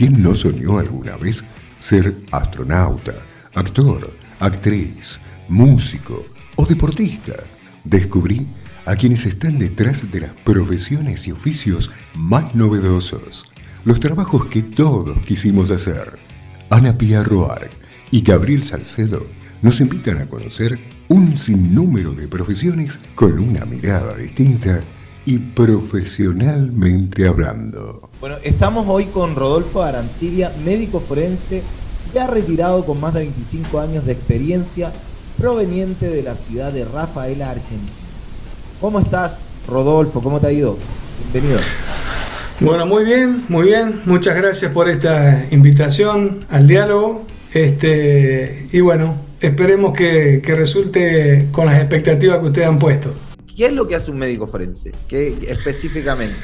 ¿quién no soñó alguna vez ser astronauta, actor, actriz, músico o deportista? Descubrí a quienes están detrás de las profesiones y oficios más novedosos, los trabajos que todos quisimos hacer. Ana Pia Roark y Gabriel Salcedo nos invitan a conocer un sinnúmero de profesiones con una mirada distinta y profesionalmente hablando. Bueno, estamos hoy con Rodolfo Arancibia, médico forense, ya retirado con más de 25 años de experiencia, proveniente de la ciudad de Rafaela, Argentina. ¿Cómo estás, Rodolfo? ¿Cómo te ha ido? Bienvenido. Bueno, muy bien, muy bien. Muchas gracias por esta invitación al diálogo. Este, y bueno, esperemos que, que resulte con las expectativas que ustedes han puesto. ¿Qué es lo que hace un médico forense? ¿Qué específicamente?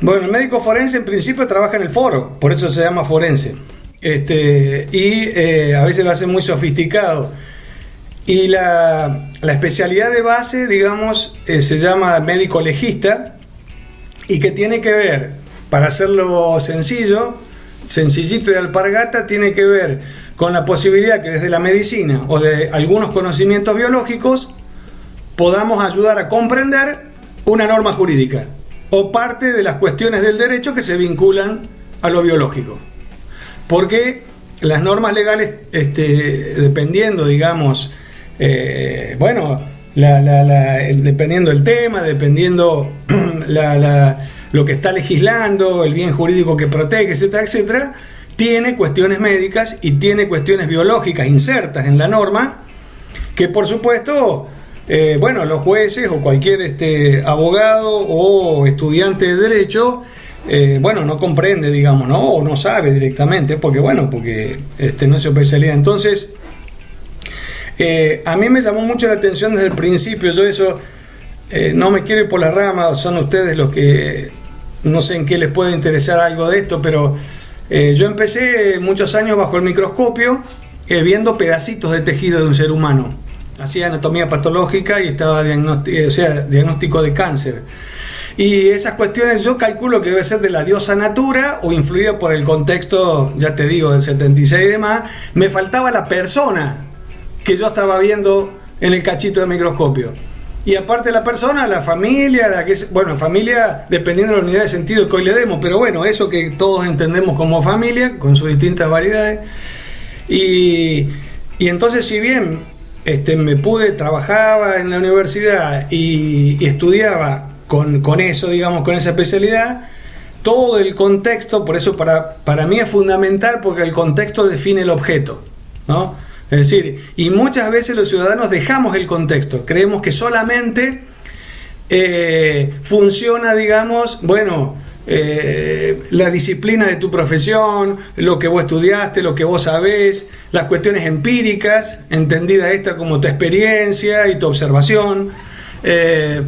Bueno, el médico forense en principio trabaja en el foro, por eso se llama forense. Este, y eh, a veces lo hace muy sofisticado. Y la, la especialidad de base, digamos, eh, se llama médico legista y que tiene que ver, para hacerlo sencillo, sencillito de alpargata, tiene que ver con la posibilidad que desde la medicina o de algunos conocimientos biológicos podamos ayudar a comprender una norma jurídica o parte de las cuestiones del derecho que se vinculan a lo biológico. Porque las normas legales, este, dependiendo, digamos, eh, bueno, dependiendo del tema, dependiendo lo que está legislando, el bien jurídico que protege, etcétera, etcétera, tiene cuestiones médicas y tiene cuestiones biológicas insertas en la norma, que por supuesto eh, bueno, los jueces o cualquier este, abogado o estudiante de derecho, eh, bueno, no comprende, digamos, ¿no? O no sabe directamente, porque, bueno, porque este, no es su especialidad. Entonces, eh, a mí me llamó mucho la atención desde el principio, yo eso, no me quiero ir por la rama, son ustedes los que, no sé en qué les puede interesar algo de esto, pero yo empecé muchos años bajo el microscopio viendo pedacitos de tejido de un ser humano hacía anatomía patológica y estaba diagnóstico, o sea, diagnóstico de cáncer. Y esas cuestiones yo calculo que debe ser de la diosa natura o influida por el contexto, ya te digo, del 76 y demás. Me faltaba la persona que yo estaba viendo en el cachito de microscopio. Y aparte la persona, la familia, la que bueno, familia dependiendo de la unidad de sentido que hoy le demos, pero bueno, eso que todos entendemos como familia, con sus distintas variedades. Y, y entonces, si bien este, me pude, trabajaba en la universidad y, estudiaba con, eso, digamos, con esa especialidad, todo el contexto, por eso para, para mí es fundamental porque el contexto define el objeto, ¿no? Es decir, y muchas veces los ciudadanos dejamos el contexto, creemos que solamente eh, funciona, digamos, bueno, eh, la disciplina de tu profesión, lo que vos estudiaste, lo que vos sabés, las cuestiones empíricas, entendida esta como tu experiencia y tu observación. Eh,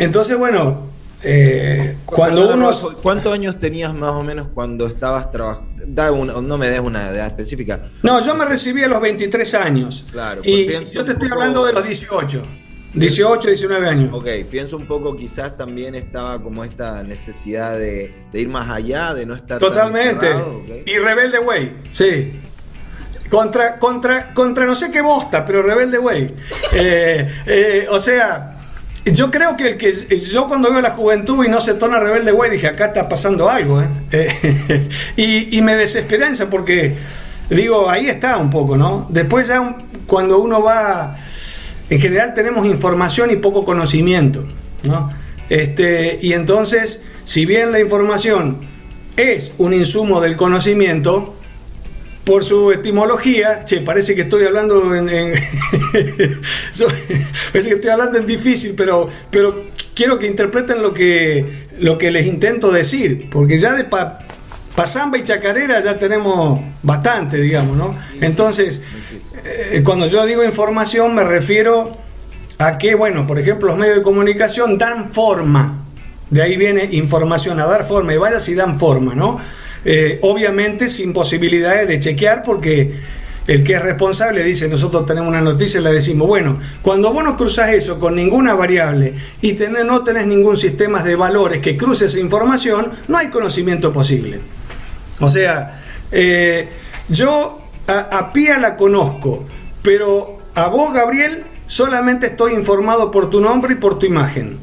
entonces, bueno, eh, cuando uno... ¿Cuántos años tenías más o menos cuando estabas trabajando? No me des una edad específica. No, yo me recibí a los 23 años. Claro. Y yo te estoy hablando de los 18. 18, 19 años. Ok, pienso un poco, quizás también estaba como esta necesidad de, ir más allá, de no estar. Totalmente. Y Rebelde Way, sí. Contra, contra, contra no sé qué bosta, pero Rebelde Way. Eh, eh, o sea, yo creo que el que yo cuando veo la juventud y no se torna Rebelde Way, dije, acá está pasando algo. ¿eh? y, y me desesperanza porque, digo, ahí está un poco, ¿no? Después ya cuando uno va en general tenemos información y poco conocimiento. ¿no? Este, y entonces, si bien la información es un insumo del conocimiento, por su etimología, che, parece que estoy hablando en, parece que estoy hablando en difícil, pero, pero quiero que interpreten lo que, lo que les intento decir, porque ya de pasamba y chacarera ya tenemos bastante, digamos, ¿no? Entonces, eh, cuando yo digo información me refiero a que, bueno, por ejemplo, los medios de comunicación dan forma. De ahí viene información a dar forma y vaya si dan forma, ¿no? Eh, obviamente sin posibilidades de chequear porque el que es responsable dice, nosotros tenemos una noticia y le decimos, bueno, cuando vos no cruzas eso con ninguna variable y no tenés ningún sistema de valores que cruce esa información, no hay conocimiento posible. O sea, eh, yo a, a Pía la conozco, pero a vos, Gabriel, solamente estoy informado por tu nombre y por tu imagen.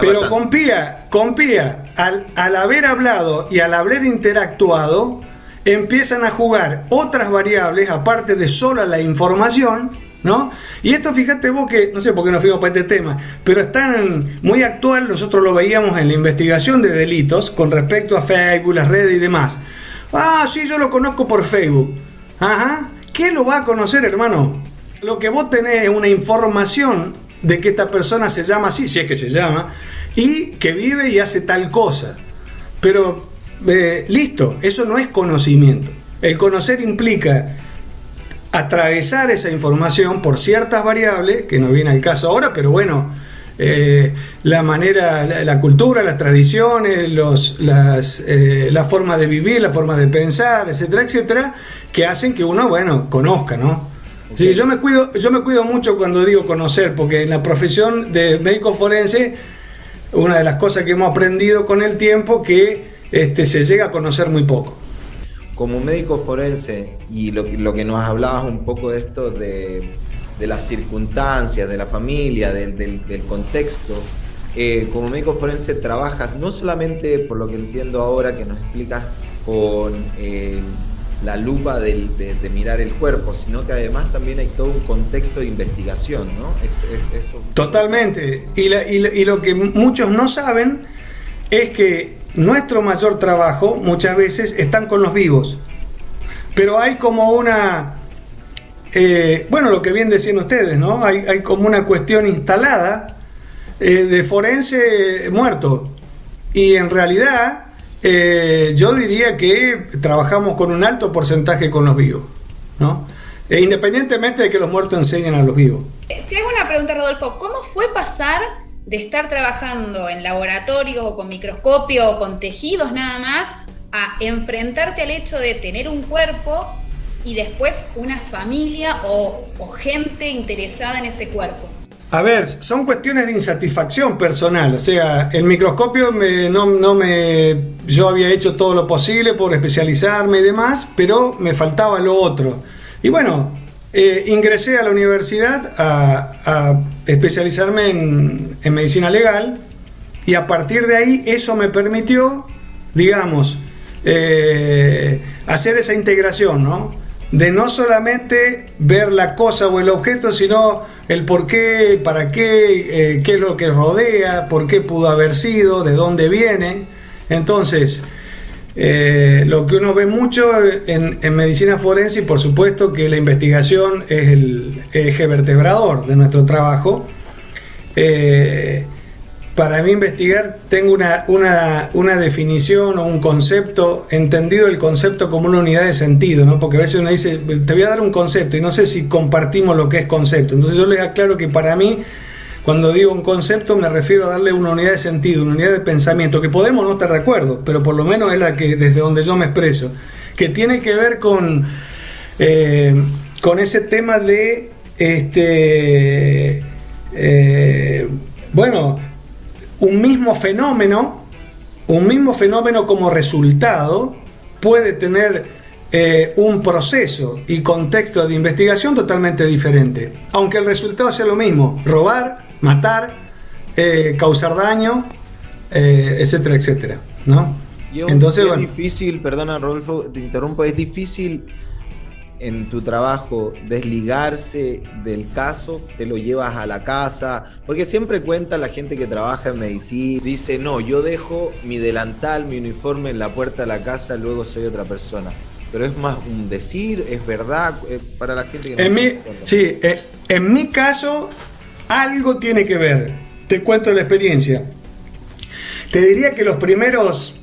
Pero con Pía, con Pía, al, al haber hablado y al haber interactuado, empiezan a jugar otras variables aparte de sola la información, ¿no? Y esto fíjate vos que, no sé por qué nos fuimos para este tema, pero están muy actual, nosotros lo veíamos en la investigación de delitos con respecto a Facebook, las redes y demás. Ah, sí, yo lo conozco por Facebook. Ajá. ¿Qué lo va a conocer, hermano? Lo que vos tenés es una información de que esta persona se llama así, si es que se llama, y que vive y hace tal cosa. Pero, eh, listo, eso no es conocimiento. El conocer implica atravesar esa información por ciertas variables, que no viene al caso ahora, pero bueno, eh, la manera, la, cultura, las tradiciones, los, las, eh, la forma de vivir, la forma de pensar, etcétera, etcétera, que hacen que uno, bueno, conozca, ¿no? Sí, yo me cuido, yo me cuido mucho cuando digo conocer, porque en la profesión de médico forense, una de las cosas que hemos aprendido con el tiempo que este, se llega a conocer muy poco. Como médico forense, y lo, que nos hablabas un poco de esto de, las circunstancias, de la familia, del, contexto, eh, como médico forense trabajas no solamente por lo que entiendo ahora que nos explicas con eh, la lupa de, mirar el cuerpo, sino que además también hay todo un contexto de investigación, ¿no? Totalmente. Y, lo que muchos no saben es que nuestro mayor trabajo muchas veces están con los vivos. Pero hay como una... Eh, bueno, lo que bien decían ustedes, ¿no? Hay, hay como una cuestión instalada eh, de forense muerto. Y en realidad eh, yo diría que trabajamos con un alto porcentaje con los vivos, ¿no? E independientemente de que los muertos enseñen a los vivos. Te hago una pregunta, Rodolfo. ¿Cómo fue pasar de estar trabajando en laboratorios o con microscopio o con tejidos nada más a enfrentarte al hecho de tener un cuerpo y después una familia o gente interesada en ese cuerpo? A ver, son cuestiones de insatisfacción personal. O sea, el microscopio no, no, me. Yo había hecho todo lo posible por especializarme y demás, pero me faltaba lo otro. Y bueno, eh, ingresé a la universidad a, especializarme en, medicina legal y a partir de ahí eso me permitió, digamos, eh, hacer esa integración, ¿no? de no solamente ver la cosa o el objeto, sino el por qué, para qué, eh, qué es lo que rodea, por qué pudo haber sido, de dónde viene. Entonces, eh, lo que uno ve mucho en, medicina forense, y por supuesto que la investigación es el eje vertebrador de nuestro trabajo, eh, para mí investigar tengo una, una, definición o un concepto, entendido el concepto como una unidad de sentido, ¿no? Porque a veces uno dice, te voy a dar un concepto y no sé si compartimos lo que es concepto. Entonces yo les aclaro que para mí, cuando digo un concepto, me refiero a darle una unidad de sentido, una unidad de pensamiento, que podemos no estar de acuerdo, pero por lo menos es la que desde donde yo me expreso, que tiene que ver con, eh, con ese tema de, este, eh, bueno, un mismo fenómeno, un mismo fenómeno como resultado puede tener eh, un proceso y contexto de investigación totalmente diferente, aunque el resultado sea lo mismo, robar, matar, eh, causar daño, eh, etcétera, etcétera, ¿no? Entonces, es difícil, perdona Rodolfo, te interrumpo, es difícil en tu trabajo desligarse del caso, te lo llevas a la casa, porque siempre cuenta la gente que trabaja en medicina, dice, no, yo dejo mi delantal, mi uniforme en la puerta de la casa, luego soy otra persona. Pero es más un decir, es verdad, eh, para la gente que no en mi, Sí, eh, en mi caso, algo tiene que ver. Te cuento la experiencia. Te diría que los primeros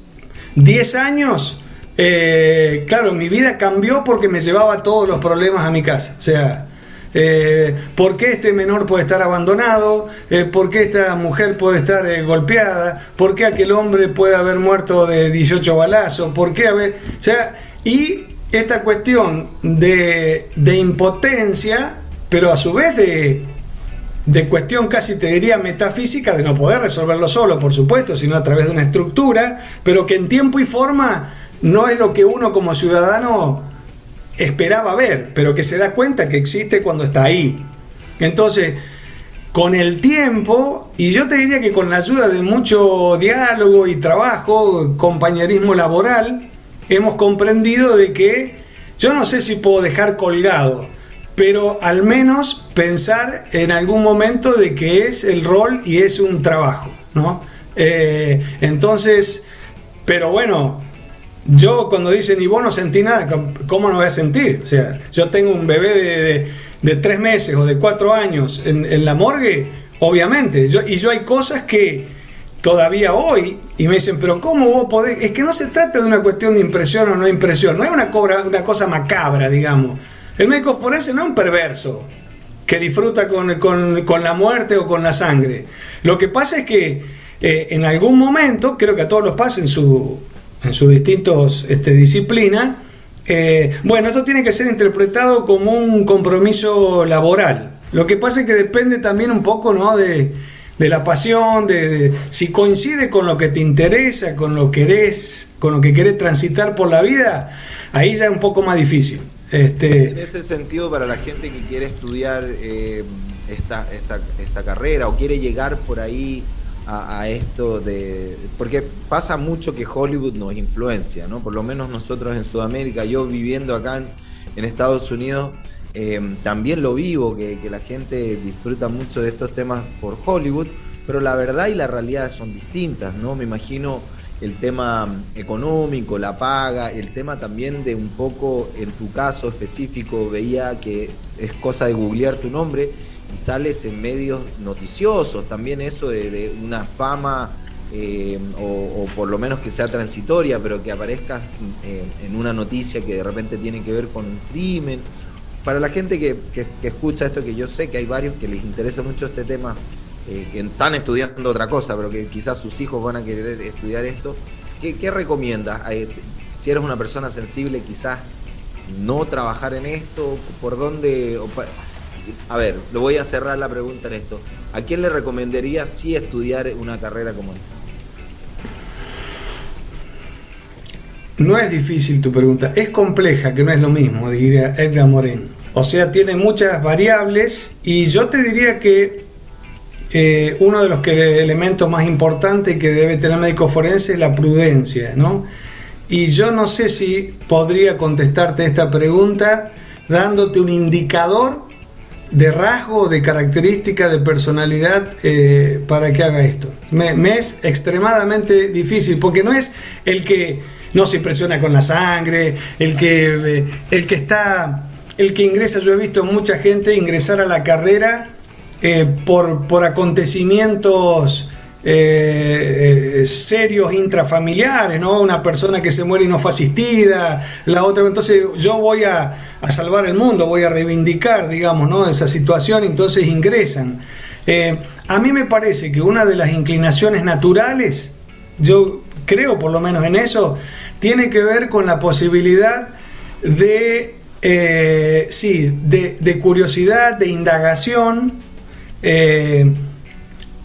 10 años eh, claro, mi vida cambió porque me llevaba todos los problemas a mi casa. O sea, eh, ¿por qué este menor puede estar abandonado? Eh, ¿Por qué esta mujer puede estar golpeada? ¿Por qué aquel hombre puede haber muerto de 18 balazos? ¿Por qué haber.? O sea, y esta cuestión de, de impotencia, pero a su vez de, de cuestión casi te diría metafísica, de no poder resolverlo solo, por supuesto, sino a través de una estructura, pero que en tiempo y forma no es lo que uno como ciudadano esperaba ver, pero que se da cuenta que existe cuando está ahí. Entonces, con el tiempo, y yo te diría que con la ayuda de mucho diálogo y trabajo, compañerismo laboral, hemos comprendido de que yo no sé si puedo dejar colgado, pero al menos pensar en algún momento de que es el rol y es un trabajo, ¿no? Eh, entonces, pero bueno, yo cuando dicen, y vos no sentí nada, ¿cómo no voy a sentir? O sea, yo tengo un bebé de, tres meses o de cuatro años en, la morgue, obviamente, yo, y yo hay cosas que todavía hoy, y me dicen, pero ¿cómo vos podés? Es que no se trata de una cuestión de impresión o no impresión, no es una, cobra, una cosa macabra, digamos. El médico forense no es un perverso que disfruta con, con la muerte o con la sangre. Lo que pasa es que eh, en algún momento, creo que a todos los pasa en su en sus distintas este, disciplinas, eh, bueno, esto tiene que ser interpretado como un compromiso laboral. Lo que pasa es que depende también un poco ¿no? de, la pasión, de, si coincide con lo que te interesa, con lo que querés, con lo que querés transitar por la vida, ahí ya es un poco más difícil. Este... En ese sentido, para la gente que quiere estudiar eh, esta, esta, esta carrera o quiere llegar por ahí a, esto de... Porque pasa mucho que Hollywood nos influencia, ¿no? Por lo menos nosotros en Sudamérica, yo viviendo acá en, Estados Unidos, eh, también lo vivo, que, la gente disfruta mucho de estos temas por Hollywood, pero la verdad y la realidad son distintas, ¿no? Me imagino el tema económico, la paga, el tema también de un poco, en tu caso específico, veía que es cosa de googlear tu nombre y sales en medios noticiosos, también eso de, una fama eh, o, por lo menos que sea transitoria, pero que aparezca en una noticia que de repente tiene que ver con un crimen. Para la gente que, escucha esto, que yo sé que hay varios que les interesa mucho este tema, eh, que están estudiando otra cosa, pero que quizás sus hijos van a querer estudiar esto, ¿qué, recomiendas? Eh, si eres una persona sensible, quizás no trabajar en esto, por dónde a ver, lo voy a cerrar la pregunta en esto. ¿A quién le recomendaría sí estudiar una carrera como esta? No es difícil tu pregunta, es compleja, que no es lo mismo, diría Edgar Morin. O sea, tiene muchas variables y yo te diría que eh, uno de los elementos más importantes que debe tener el médico forense es la prudencia, ¿no? Y yo no sé si podría contestarte esta pregunta dándote un indicador de rasgo, de característica, de personalidad eh, para que haga esto. Me, es extremadamente difícil porque no es el que no se impresiona con la sangre, el que, eh, el que está, el que ingresa, yo he visto mucha gente ingresar a la carrera eh, por, por acontecimientos eh, eh, serios intrafamiliares, ¿no? Una persona que se muere y no fue asistida, la otra, entonces yo voy a, salvar el mundo, voy a reivindicar, digamos, ¿no? Esa situación, entonces ingresan. Eh, a mí me parece que una de las inclinaciones naturales, yo creo por lo menos en eso, tiene que ver con la posibilidad de, sí, de, curiosidad, de indagación,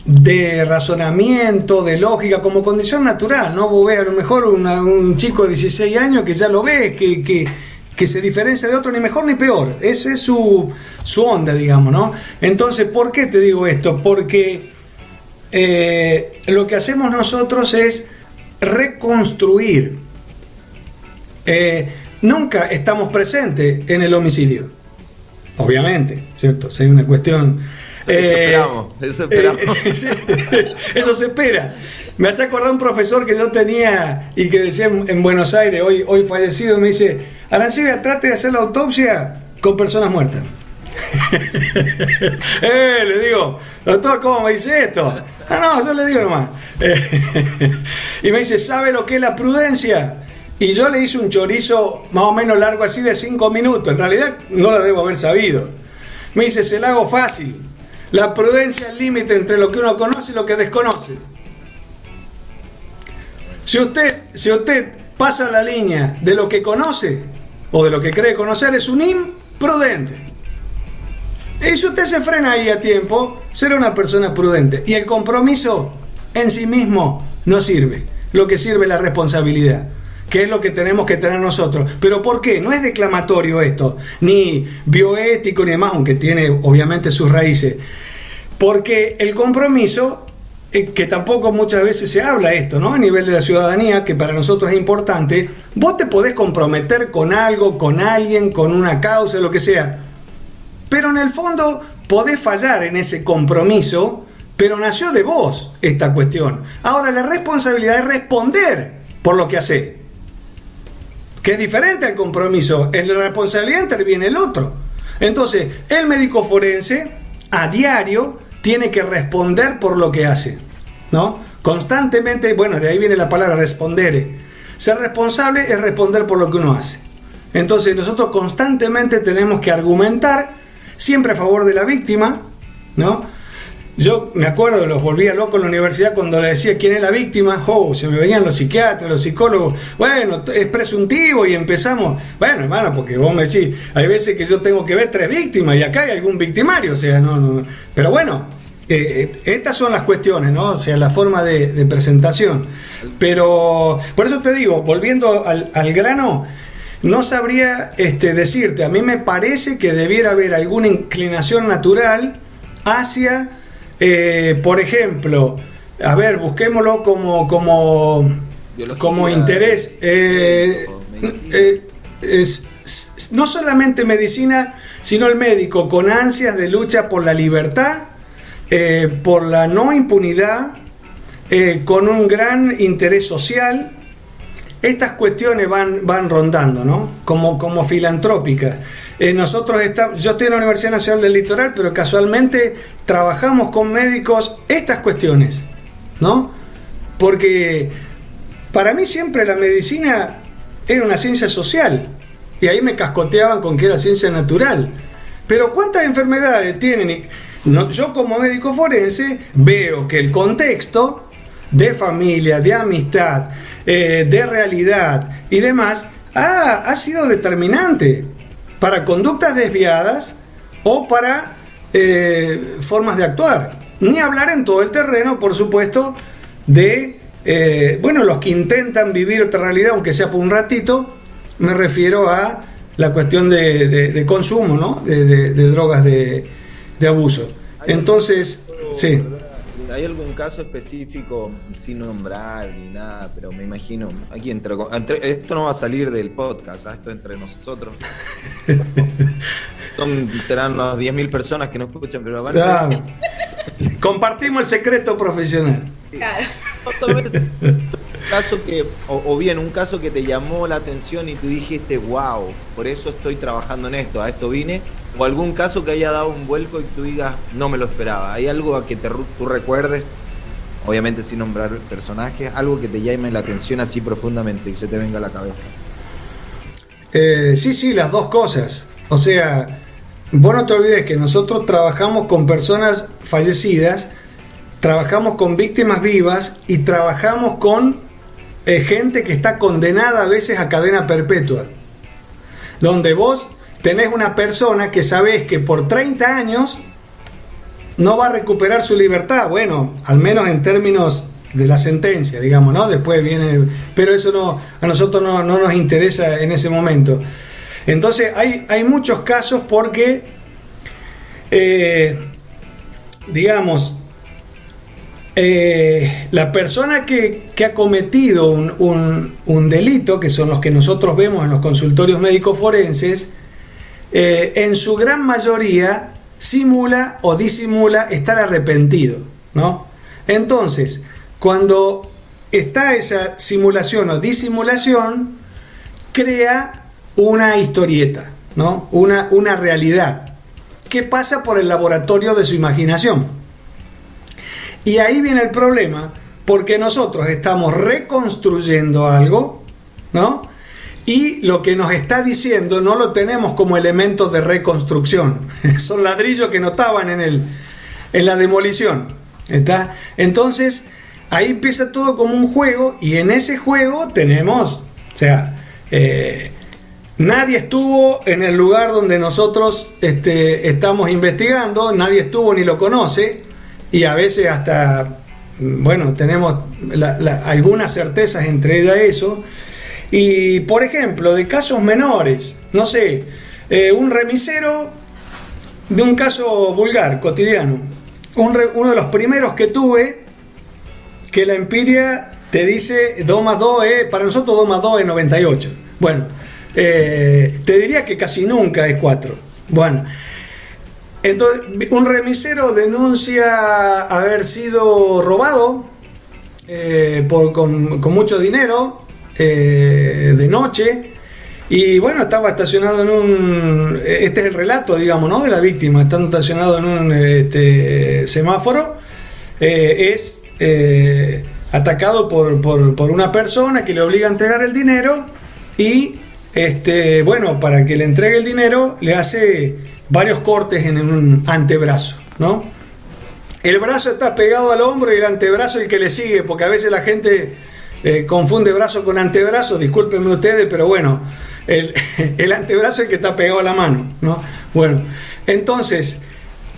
de razonamiento, de lógica, como condición natural, ¿no? Vos ves a lo mejor un chico de 16 años que ya lo ve, que, que, se diferencia de otro, ni mejor ni peor. Esa es su, su onda, digamos, ¿no? Entonces, ¿por qué te digo esto? Porque eh, lo que hacemos nosotros es reconstruir. Eh, nunca estamos presentes en el homicidio, obviamente, ¿cierto? Si hay una cuestión eso esperamos, eso esperamos. Eh, eso se espera. Me hace acordar un profesor que yo tenía y que decía en Buenos Aires, hoy, hoy fallecido, me dice, Arancibia, trate de hacer la autopsia con personas muertas. eh, le digo, doctor, ¿cómo me dice esto? Ah, no, yo le digo nomás. y me dice, ¿sabe lo que es la prudencia? Y yo le hice un chorizo más o menos largo así de cinco minutos. En realidad no lo debo haber sabido. Me dice, se la hago fácil. La prudencia es el límite entre lo que uno conoce y lo que desconoce. Si usted, si usted pasa la línea de lo que conoce o de lo que cree conocer, es un imprudente. Y si usted se frena ahí a tiempo, será una persona prudente. Y el compromiso en sí mismo no sirve. Lo que sirve es la responsabilidad. qué es lo que tenemos que tener nosotros. Pero ¿por qué? No es declamatorio esto, ni bioético ni demás, aunque tiene obviamente sus raíces. Porque el compromiso, eh, que tampoco muchas veces se habla esto, ¿no? A nivel de la ciudadanía, que para nosotros es importante, vos te podés comprometer con algo, con alguien, con una causa, lo que sea. Pero en el fondo podés fallar en ese compromiso, pero nació de vos esta cuestión. Ahora la responsabilidad es responder por lo que hace que es diferente al compromiso. En la responsabilidad interviene el otro. Entonces, el médico forense a diario tiene que responder por lo que hace, ¿no? Constantemente, bueno, de ahí viene la palabra responder. Ser responsable es responder por lo que uno hace. Entonces, nosotros constantemente tenemos que argumentar siempre a favor de la víctima, ¿no? Yo me acuerdo, los volvía loco en la universidad cuando le decía quién es la víctima, oh, se me venían los psiquiatras, los psicólogos, bueno, es presuntivo y empezamos, bueno, hermano, porque vos me decís, hay veces que yo tengo que ver tres víctimas y acá hay algún victimario, o sea, no, no, pero bueno, eh, eh, estas son las cuestiones, ¿no? O sea, la forma de, presentación. Pero, por eso te digo, volviendo al, al grano, no sabría este, decirte, a mí me parece que debiera haber alguna inclinación natural hacia eh, por ejemplo, a ver, busquémoslo como, como, como interés. Eh, eh, es, no solamente medicina, sino el médico con ansias de lucha por la libertad, por la no impunidad, con un gran interés social. Estas cuestiones van, van rondando, ¿no? Como, como filantrópicas. Eh, nosotros estamos, yo estoy en la Universidad Nacional del Litoral, pero casualmente trabajamos con médicos estas cuestiones, ¿no? Porque para mí siempre la medicina era una ciencia social y ahí me cascoteaban con que era ciencia natural. Pero ¿cuántas enfermedades tienen? yo como médico forense veo que el contexto de familia, de amistad, eh, de realidad y demás ha sido determinante para conductas desviadas o para eh, formas de actuar. Ni hablar en todo el terreno, por supuesto, de, eh, bueno, los que intentan vivir otra realidad, aunque sea por un ratito, me refiero a la cuestión de, consumo, ¿no? De, drogas de, abuso. Entonces, sí. ¿Hay algún caso específico, sin nombrar ni nada, pero me imagino, aquí entre, esto no va a salir del podcast, ¿ah? esto entre nosotros. Son, serán unas 10.000 personas que nos escuchan, pero Compartimos el secreto profesional. Claro. caso que, o, bien un caso que te llamó la atención y tú dijiste, wow, por eso estoy trabajando en esto, a esto vine, o algún caso que haya dado un vuelco y tú digas, no me lo esperaba. ¿Hay algo a que te, tú recuerdes, obviamente sin nombrar personajes, algo que te llame la atención así profundamente y se te venga a la cabeza? Eh, sí, sí, las dos cosas. O sea, vos no te olvides que nosotros trabajamos con personas fallecidas, trabajamos con víctimas vivas y trabajamos con eh, gente que está condenada a veces a cadena perpetua. Donde vos tenés una persona que sabés que por 30 años no va a recuperar su libertad, bueno, al menos en términos de la sentencia, digamos, ¿no? Después viene, pero eso no, a nosotros no, nos interesa en ese momento. Entonces hay, hay muchos casos porque, eh, digamos, eh, la persona que, ha cometido un, un, delito, que son los que nosotros vemos en los consultorios médicos forenses, eh, en su gran mayoría simula o disimula estar arrepentido, ¿no? Entonces, cuando está esa simulación o disimulación, crea una historieta, ¿no? Una, una realidad que pasa por el laboratorio de su imaginación. Y ahí viene el problema, porque nosotros estamos reconstruyendo algo, ¿no? Y lo que nos está diciendo no lo tenemos como elemento de reconstrucción. Son ladrillos que no estaban en, el, en la demolición. ¿está? Entonces, ahí empieza todo como un juego y en ese juego tenemos, o sea, eh, nadie estuvo en el lugar donde nosotros este, estamos investigando, nadie estuvo ni lo conoce y a veces hasta, bueno, tenemos algunas certezas entre ellas eso Y, por ejemplo, de casos menores, no sé, eh, un remisero de un caso vulgar, cotidiano. uno de los primeros que tuve, que la empiria te dice 2 más 2 es, para nosotros 2 más 2 es 98. Bueno, eh, te diría que casi nunca es 4. Bueno, entonces un remisero denuncia haber sido robado eh, con, mucho dinero eh, de noche. Y bueno, estaba estacionado en un. Este es el relato, digamos, ¿no? De la víctima, estando estacionado en un este, semáforo. es atacado por, por, una persona que le obliga a entregar el dinero y, este, bueno, para que le entregue el dinero le hace varios cortes en un antebrazo, ¿no? El brazo está pegado al hombro y el antebrazo el que le sigue, porque a veces la gente eh, confunde brazo con antebrazo, discúlpenme ustedes, pero bueno, el, antebrazo es el que está pegado a la mano, ¿no? Bueno, entonces,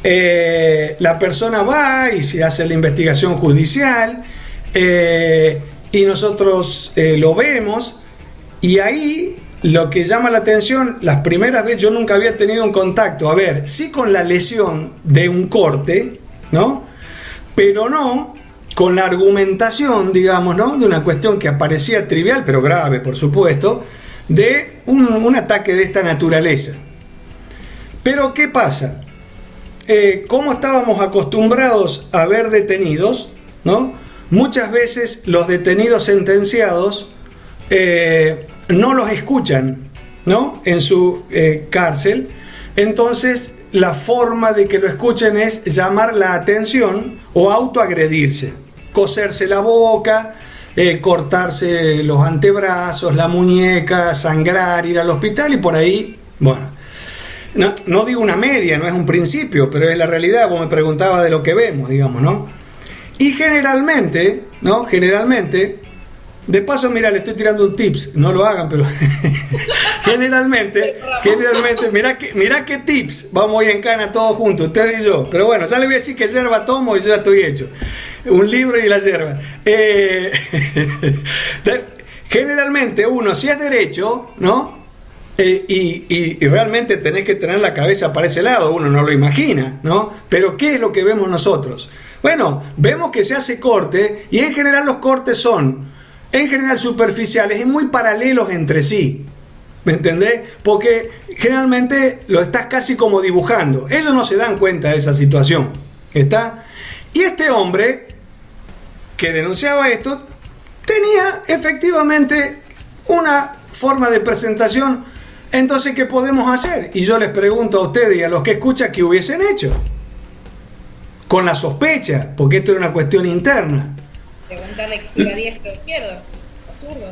eh, la persona va y se hace la investigación judicial eh, y nosotros lo vemos y ahí lo que llama la atención, las primeras veces yo nunca había tenido un contacto, a ver, sí con la lesión de un corte, ¿no? Pero no con la argumentación, digamos, ¿no? De una cuestión que aparecía trivial, pero grave, por supuesto, de un, ataque de esta naturaleza. Pero ¿qué pasa? Eh, ¿Cómo estábamos acostumbrados a ver detenidos, ¿no? Muchas veces los detenidos sentenciados eh, no los escuchan ¿no? en su eh, cárcel. Entonces la forma de que lo escuchen es llamar la atención o autoagredirse, coserse la boca, eh, cortarse los antebrazos, la muñeca, sangrar, ir al hospital y por ahí, bueno, no, digo una media, no es un principio, pero es la realidad, como me preguntaba de lo que vemos, digamos, ¿no? Y generalmente, ¿no? Generalmente, de paso, mira, le estoy tirando un tips, no lo hagan, pero generalmente, generalmente, mira que, mira qué tips, vamos hoy en cana todos juntos, usted y yo. Pero bueno, ya le voy a decir que yerba tomo y yo ya estoy hecho. Un libro y la yerba. Eh, generalmente uno, si es derecho, ¿no? Eh, y, y, realmente tenés que tener la cabeza para ese lado, uno no lo imagina, ¿no? Pero ¿qué es lo que vemos nosotros? Bueno, vemos que se hace corte y en general los cortes son, en general superficiales y muy paralelos entre sí. ¿Me entendés? Porque generalmente lo estás casi como dibujando. Ellos no se dan cuenta de esa situación. ¿Está? Y este hombre que denunciaba esto tenía efectivamente una forma de presentación. Entonces, ¿qué podemos hacer? Y yo les pregunto a ustedes y a los que escuchan, ¿qué hubiesen hecho? con la sospecha, porque esto era una cuestión interna. Preguntarle si era diestro o izquierdo, o zurdo.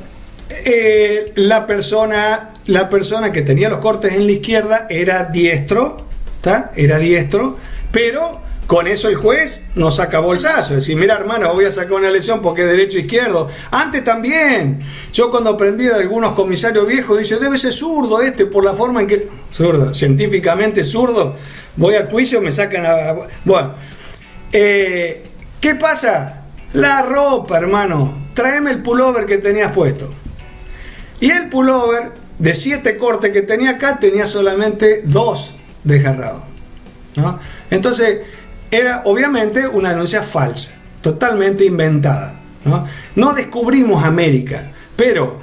Eh, la persona la persona que tenía los cortes en la izquierda era diestro, ¿está? Era diestro, pero con eso el juez nos saca bolsazo. Es decir, mira hermano, voy a sacar una lesión porque es derecho izquierdo. Antes también. Yo cuando aprendí de algunos comisarios viejos, dice, debe ser zurdo este por la forma en que... Zurdo, científicamente zurdo. Voy a juicio, me sacan a... Bueno, eh, ¿Qué pasa? La ropa, hermano. Tráeme el pullover que tenías puesto. Y el pullover de siete cortes que tenía acá tenía solamente dos desgarrados. ¿no? Entonces, era obviamente una denuncia falsa, totalmente inventada. ¿no? no descubrimos América, pero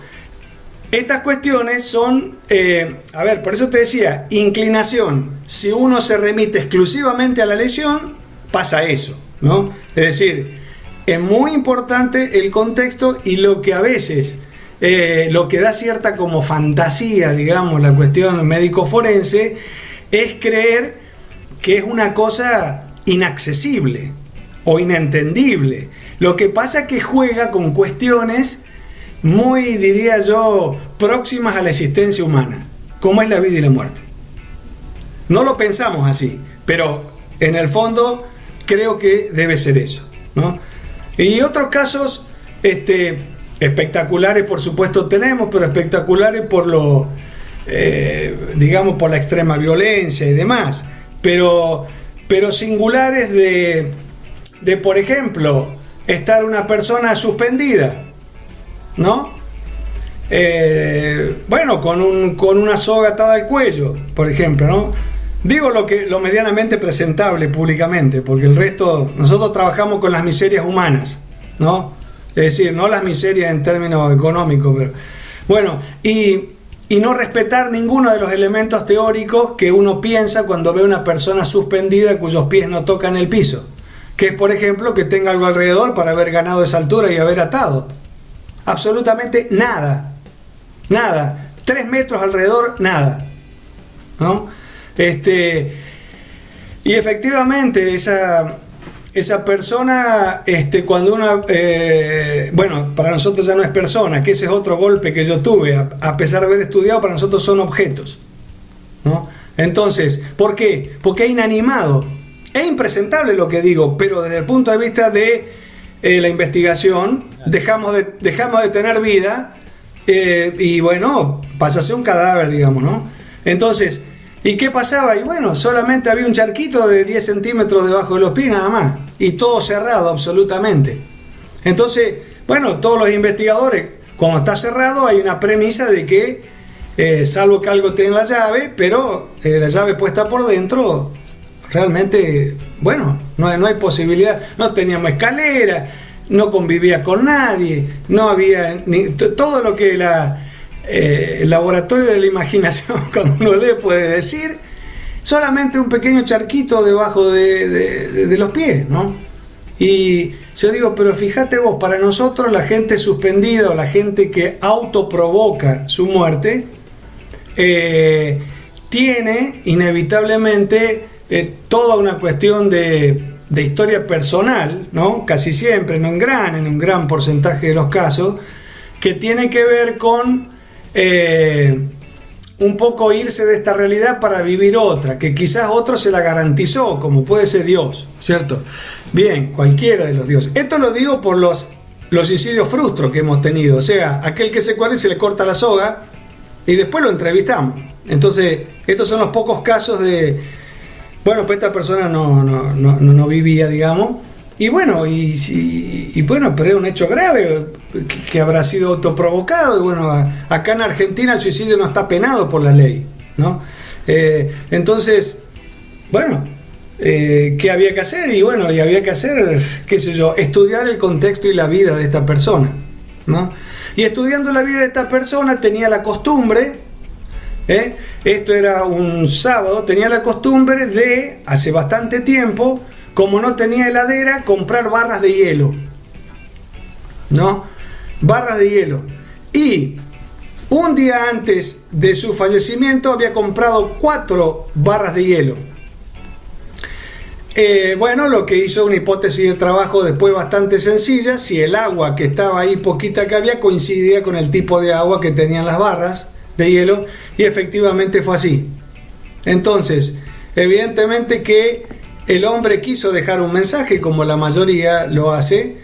estas cuestiones son, eh, a ver, por eso te decía, inclinación. Si uno se remite exclusivamente a la lesión, pasa eso, ¿no? Es decir, es muy importante el contexto y lo que a veces, eh, lo que da cierta como fantasía, digamos, la cuestión médico-forense, es creer que es una cosa inaccesible o inentendible. Lo que pasa es que juega con cuestiones muy, diría yo, próximas a la existencia humana, como es la vida y la muerte. No lo pensamos así, pero en el fondo creo que debe ser eso. ¿no? Y otros casos este, espectaculares, por supuesto, tenemos, pero espectaculares por lo, eh, digamos, por la extrema violencia y demás. Pero, pero singulares de, de, por ejemplo, estar una persona suspendida, ¿no? eh, bueno, con, un, con una soga atada al cuello, por ejemplo, ¿no? Digo lo, que, lo medianamente presentable públicamente, porque el resto, nosotros trabajamos con las miserias humanas, ¿no? Es decir, no las miserias en términos económicos, pero bueno, y, y no respetar ninguno de los elementos teóricos que uno piensa cuando ve una persona suspendida cuyos pies no tocan el piso, que es por ejemplo que tenga algo alrededor para haber ganado esa altura y haber atado. Absolutamente nada, nada, tres metros alrededor, nada, ¿no? Este, y efectivamente, esa, esa persona, este, cuando una, eh, bueno, para nosotros ya no es persona, que ese es otro golpe que yo tuve, a, pesar de haber estudiado, para nosotros son objetos. ¿no? Entonces, ¿por qué? Porque es inanimado. Es impresentable lo que digo, pero desde el punto de vista de eh, la investigación, dejamos de, dejamos de tener vida eh, y bueno, pasa a ser un cadáver, digamos, ¿no? Entonces, ¿Y qué pasaba? Y bueno, solamente había un charquito de 10 centímetros debajo de los pies nada más. Y todo cerrado absolutamente. Entonces, bueno, todos los investigadores, cuando está cerrado, hay una premisa de que, eh, salvo que algo tenga la llave, pero eh, la llave puesta por dentro, realmente, bueno, no, no hay posibilidad. No teníamos escalera, no convivía con nadie, no había ni, todo lo que la eh, el laboratorio de la imaginación, cuando uno lee, puede decir solamente un pequeño charquito debajo de, los pies, ¿no? Y yo digo, pero fíjate vos, para nosotros la gente suspendida o la gente que autoprovoca su muerte, eh, tiene inevitablemente eh, toda una cuestión de, historia personal, ¿no? Casi siempre, en gran, en un gran porcentaje de los casos, que tiene que ver con eh, un poco irse de esta realidad para vivir otra, que quizás otro se la garantizó, como puede ser Dios, ¿cierto? Bien, cualquiera de los dioses. Esto lo digo por los, los suicidios frustros que hemos tenido, o sea, aquel que se cuare se le corta la soga y después lo entrevistamos. Entonces, estos son los pocos casos de, bueno, pues esta persona no, no, no, no vivía, digamos, y bueno, y, bueno, pero es un hecho grave que, habrá sido autoprovocado. Y bueno, acá en Argentina el suicidio no está penado por la ley, ¿no? Eh, entonces, bueno, eh, ¿qué había que hacer? Y bueno, y había que hacer, qué sé yo, estudiar el contexto y la vida de esta persona, ¿no? Y estudiando la vida de esta persona tenía la costumbre, ¿eh? esto era un sábado, tenía la costumbre de, hace bastante tiempo, como no tenía heladera, comprar barras de hielo. ¿No? Barras de hielo. Y un día antes de su fallecimiento había comprado cuatro barras de hielo. Eh, bueno, lo que hizo una hipótesis de trabajo después bastante sencilla, si el agua que estaba ahí poquita que había coincidía con el tipo de agua que tenían las barras de hielo y efectivamente fue así. Entonces, evidentemente que el hombre quiso dejar un mensaje, como la mayoría lo hace,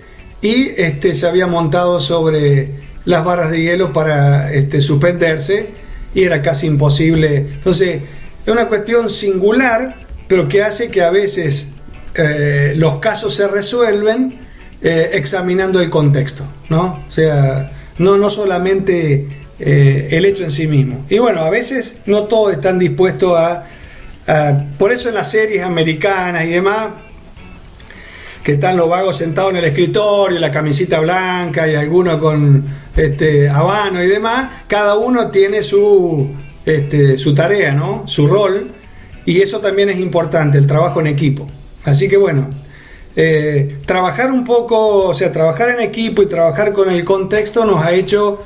y este, se había montado sobre las barras de hielo para este, suspenderse y era casi imposible. Entonces, es una cuestión singular, pero que hace que a veces eh, los casos se resuelven eh, examinando el contexto, ¿no? O sea, no, no solamente eh, el hecho en sí mismo. Y bueno, a veces no todos están dispuestos a Ah, por eso en las series americanas y demás, que están los vagos sentados en el escritorio, la camisita blanca y algunos con este, habano y demás, cada uno tiene su, este, su tarea, ¿no? su rol, y eso también es importante, el trabajo en equipo. Así que bueno, eh, trabajar un poco, o sea, trabajar en equipo y trabajar con el contexto nos ha hecho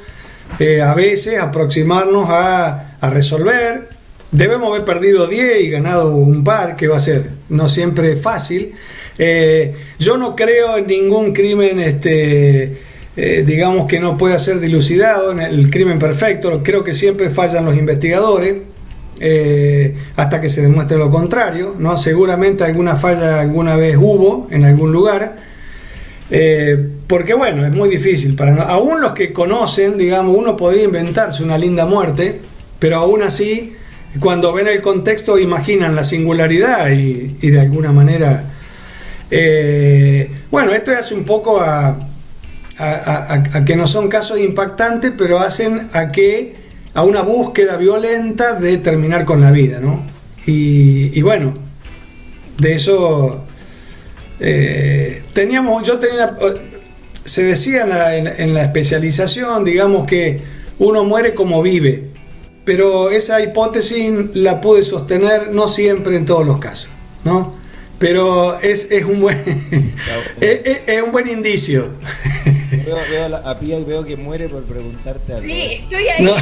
eh, a veces aproximarnos a resolver Debemos haber perdido 10 y ganado un par, que va a ser no siempre fácil. Eh, yo no creo en ningún crimen, este, eh, digamos que no pueda ser dilucidado, en el crimen perfecto. Creo que siempre fallan los investigadores. Eh, hasta que se demuestre lo contrario, ¿no? Seguramente alguna falla alguna vez hubo en algún lugar, porque bueno, es muy difícil para aún los que conocen, digamos, uno podría inventarse una linda muerte, pero aún así cuando ven el contexto imaginan la singularidad y, de alguna manera... Eh, bueno, esto hace un poco a, a, que no son casos impactantes, pero hacen a que a una búsqueda violenta de terminar con la vida, ¿no? Y, bueno, de eso eh, teníamos, yo tenía, se decía en la, especialización, digamos que uno muere como vive, pero esa hipótesis la pude sostener no siempre en todos los casos, ¿no? Pero es, es un buen es, un buen indicio. Veo, a Pía y veo que muere por preguntarte algo. Sí, estoy ahí. No.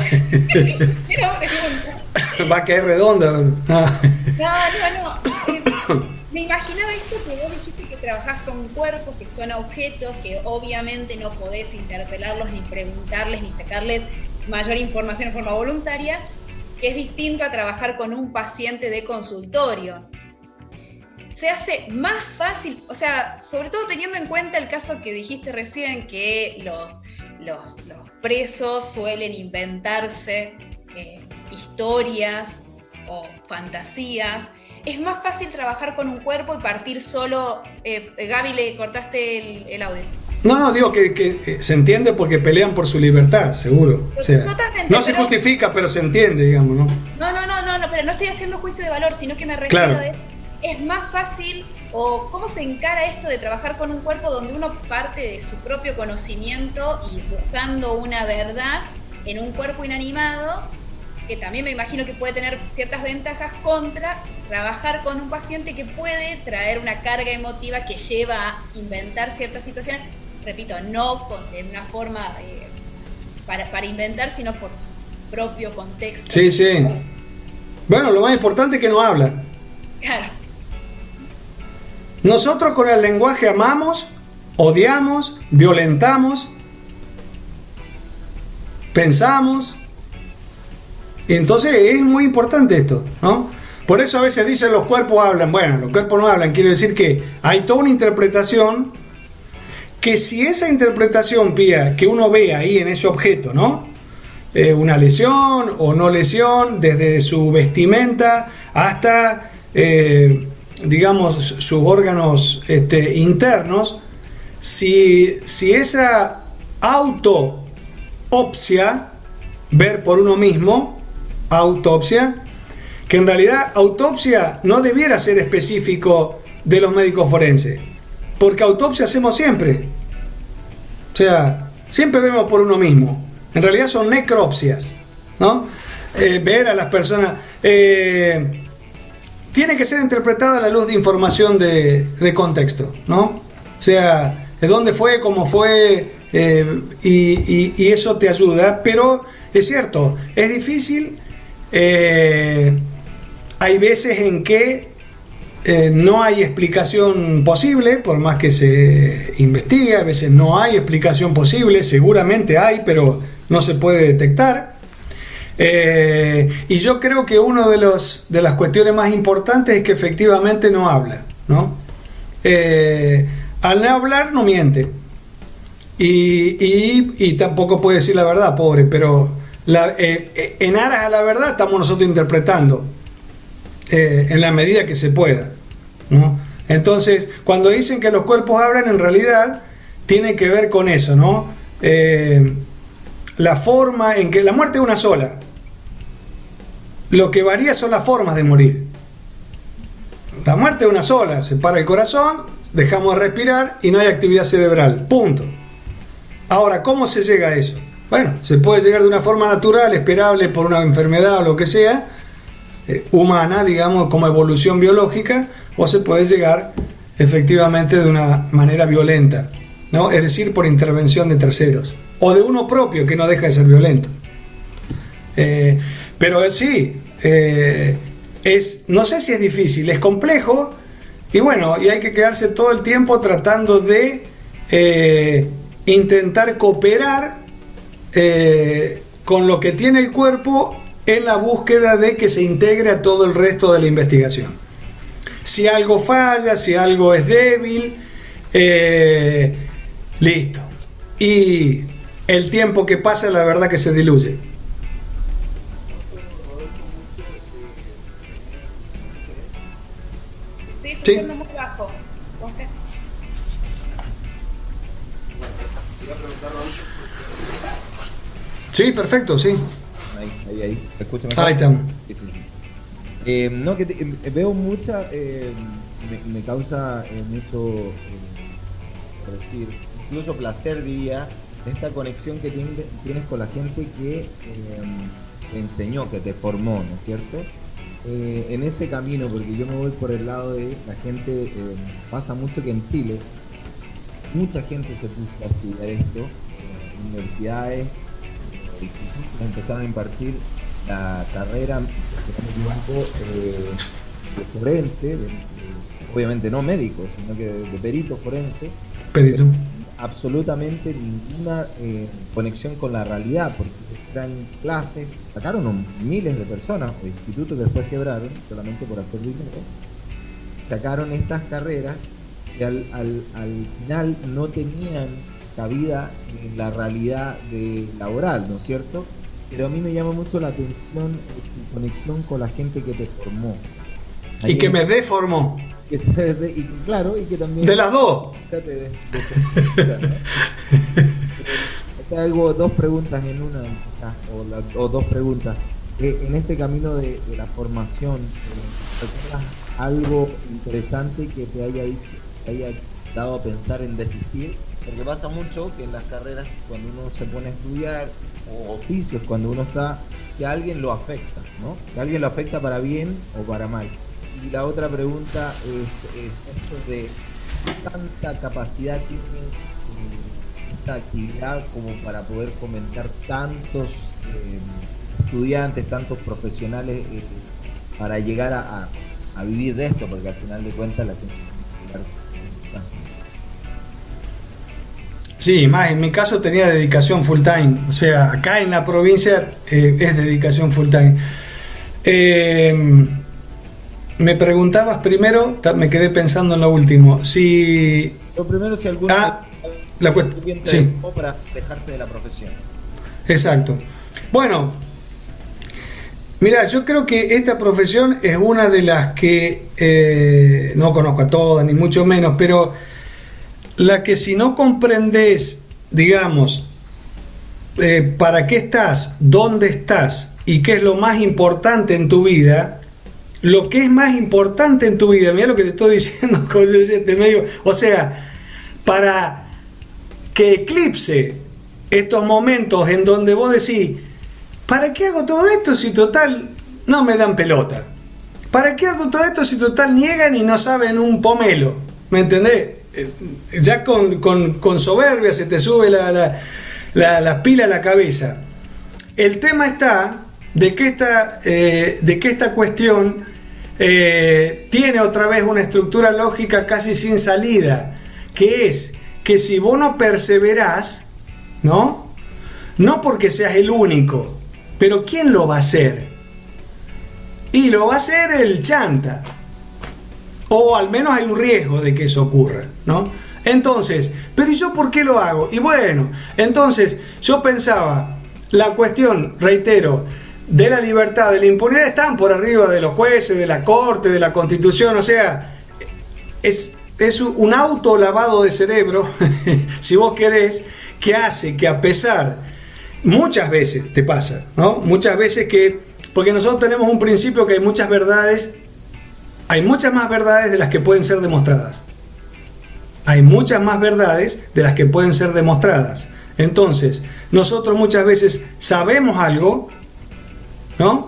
Va a caer redondo. No, no, no. Me imaginaba esto que vos dijiste que trabajás con cuerpos, que son objetos, que obviamente no podés interpelarlos, ni preguntarles, ni sacarles mayor información en forma voluntaria, que es distinto a trabajar con un paciente de consultorio se hace más fácil, o sea, sobre todo teniendo en cuenta el caso que dijiste recién, que los, los, presos suelen inventarse eh, historias o fantasías. Es más fácil trabajar con un cuerpo y partir solo. Eh, Gaby, le cortaste el, audio. No, no, digo que, eh, se entiende porque pelean por su libertad, seguro. Totalmente, no se justifica, pero se entiende, digamos, ¿no? No, no, no, no, pero no estoy haciendo juicio de valor, sino que me refiero a es más fácil o cómo se encara esto de trabajar con un cuerpo donde uno parte de su propio conocimiento y buscando una verdad en un cuerpo inanimado, que también me imagino que puede tener ciertas ventajas contra trabajar con un paciente que puede traer una carga emotiva que lleva a inventar ciertas situaciones, repito, no con, de una forma eh, para, para inventar, sino por su propio contexto. Sí, sí. Bueno, lo más importante es que no habla. Claro. Nosotros con el lenguaje amamos, odiamos, violentamos, pensamos. Entonces es muy importante esto, ¿no? Por eso a veces dicen los cuerpos hablan. Bueno, los cuerpos no hablan. Quiere decir que hay toda una interpretación que si esa interpretación, Pía, que uno ve ahí en ese objeto, ¿no? Eh, una lesión o no lesión, desde su vestimenta hasta eh, digamos, sus órganos este, internos, si, si esa autopsia, ver por uno mismo, autopsia, que en realidad autopsia no debiera ser específico de los médicos forenses, porque autopsia hacemos siempre. O sea, siempre vemos por uno mismo. En realidad son necropsias, ¿no? Eh, ver a las personas. Eh, tiene que ser interpretada a la luz de información de, contexto, ¿no? O sea, de dónde fue, cómo fue, eh, y, eso te ayuda, pero es cierto, es difícil, hay veces en que eh, no hay explicación posible, por más que se investigue, a veces no hay explicación posible, seguramente hay, pero no se puede detectar. Eh, y yo creo que una de, los, de las cuestiones más importantes es que efectivamente no habla. ¿no? Eh, al no hablar no miente. Y, tampoco puede decir la verdad, pobre, pero en aras a la verdad estamos nosotros interpretando en la medida que se pueda. ¿No? Entonces, cuando dicen que los cuerpos hablan, en realidad tiene que ver con eso, ¿no? la forma en que la muerte es una sola. Lo que varía son las formas de morir. La muerte es una sola, se para el corazón, dejamos de respirar y no hay actividad cerebral. Punto. Ahora, ¿cómo se llega a eso? Bueno, se puede llegar de una forma natural, esperable por una enfermedad o lo que sea, eh, humana, digamos, como evolución biológica, o se puede llegar efectivamente de una manera violenta, ¿no? Es decir, por intervención de terceros, o de uno propio que no deja de ser violento. Eh, pero sí, eh, es, no sé si es difícil, es complejo y bueno, y hay que quedarse todo el tiempo tratando de eh, intentar cooperar eh, con lo que tiene el cuerpo en la búsqueda de que se integre a todo el resto de la investigación. Si algo falla, si algo es débil, listo. Y el tiempo que pasa, la verdad que se diluye. escuchando muy bajo. Sí, perfecto, sí. Ahí, ahí, ahí. Escúchame. Ahí estamos. Sí, sí, sí. Eh, no, que te- eh, veo mucha, eh, me, causa eh, mucho, por decir, incluso placer diría, esta conexión que tiene- tienes con la gente que eh, te enseñó, que te formó, ¿no es cierto? En ese camino, porque yo me voy por el lado de la gente, eh, pasa mucho que en Chile, mucha gente se puso a estudiar esto, universidades, empezaron a impartir la carrera, equivoco, eh, de forense, de- de- obviamente no médico, sino que de, de perito forense, Perito. absolutamente ninguna eh, conexión con la realidad, porque eran clases, sacaron miles de personas, o institutos que después quebraron, solamente por hacer dinero, sacaron estas carreras que al, al- al final no tenían cabida en la realidad de laboral, ¿no es cierto? Pero a mí me llama mucho la atención tu conexión con la gente que te formó. Y que me deformó. que te- de- y claro, y que también... De las dos. Fíjate de- de-. Te dos preguntas en una, quizás, o, la- o dos preguntas. Eh, en este camino de, la formación, ¿recuerdas algo interesante que te haya, te haya dado a pensar en desistir? Porque pasa mucho que en las carreras, cuando uno se pone a estudiar, o oficios, cuando uno está, que alguien lo afecta, ¿no? Que alguien lo afecta para bien o para mal. Y la otra pregunta es, es esto de tanta capacidad tiene eh, esta actividad como para poder comentar tantos eh, estudiantes, tantos profesionales eh, para llegar a vivir de esto, porque al final de cuentas la gente Sí, más en mi caso tenía dedicación full time. O sea, acá en la provincia eh, es dedicación full time. Eh, me preguntabas primero, me quedé pensando en lo último. Si. Lo primero si algún Ah, la cuest- alguien te sí. para dejarte de la profesión. Exacto. Bueno, mira, yo creo que esta profesión es una de las que eh, no conozco a todas, ni mucho menos, pero la que si no comprendes, digamos, eh, para qué estás, dónde estás y qué es lo más importante en tu vida, lo que es más importante en tu vida, mira lo que te estoy diciendo medio, o sea, para que eclipse estos momentos en donde vos decís, ¿para qué hago todo esto si total no me dan pelota? ¿Para qué hago todo esto si total niegan y no saben un pomelo? ¿Me entendés? Eh, Ya con, con- con soberbia se te sube la, la, la- la pila a la cabeza. El tema está de que esta, eh, de que esta cuestión eh, tiene otra vez una estructura lógica casi sin salida, que es que si vos no perseverás, ¿no? No porque seas el único, pero ¿quién lo va a hacer? Y lo va a hacer el chanta. O al menos hay un riesgo de que eso ocurra, ¿no? Entonces, pero ¿y yo por qué lo hago? Y bueno, entonces yo pensaba, la cuestión, reitero, de la libertad, de la impunidad están por arriba de los jueces, de la corte, de la constitución, o sea, es, es un auto lavado de cerebro, si vos querés, que hace que a pesar, muchas veces te pasa, ¿no? Muchas veces que, porque nosotros tenemos un principio que hay muchas verdades, hay muchas más verdades de las que pueden ser demostradas. Hay muchas más verdades de las que pueden ser demostradas. Entonces, nosotros muchas veces sabemos algo, ¿no?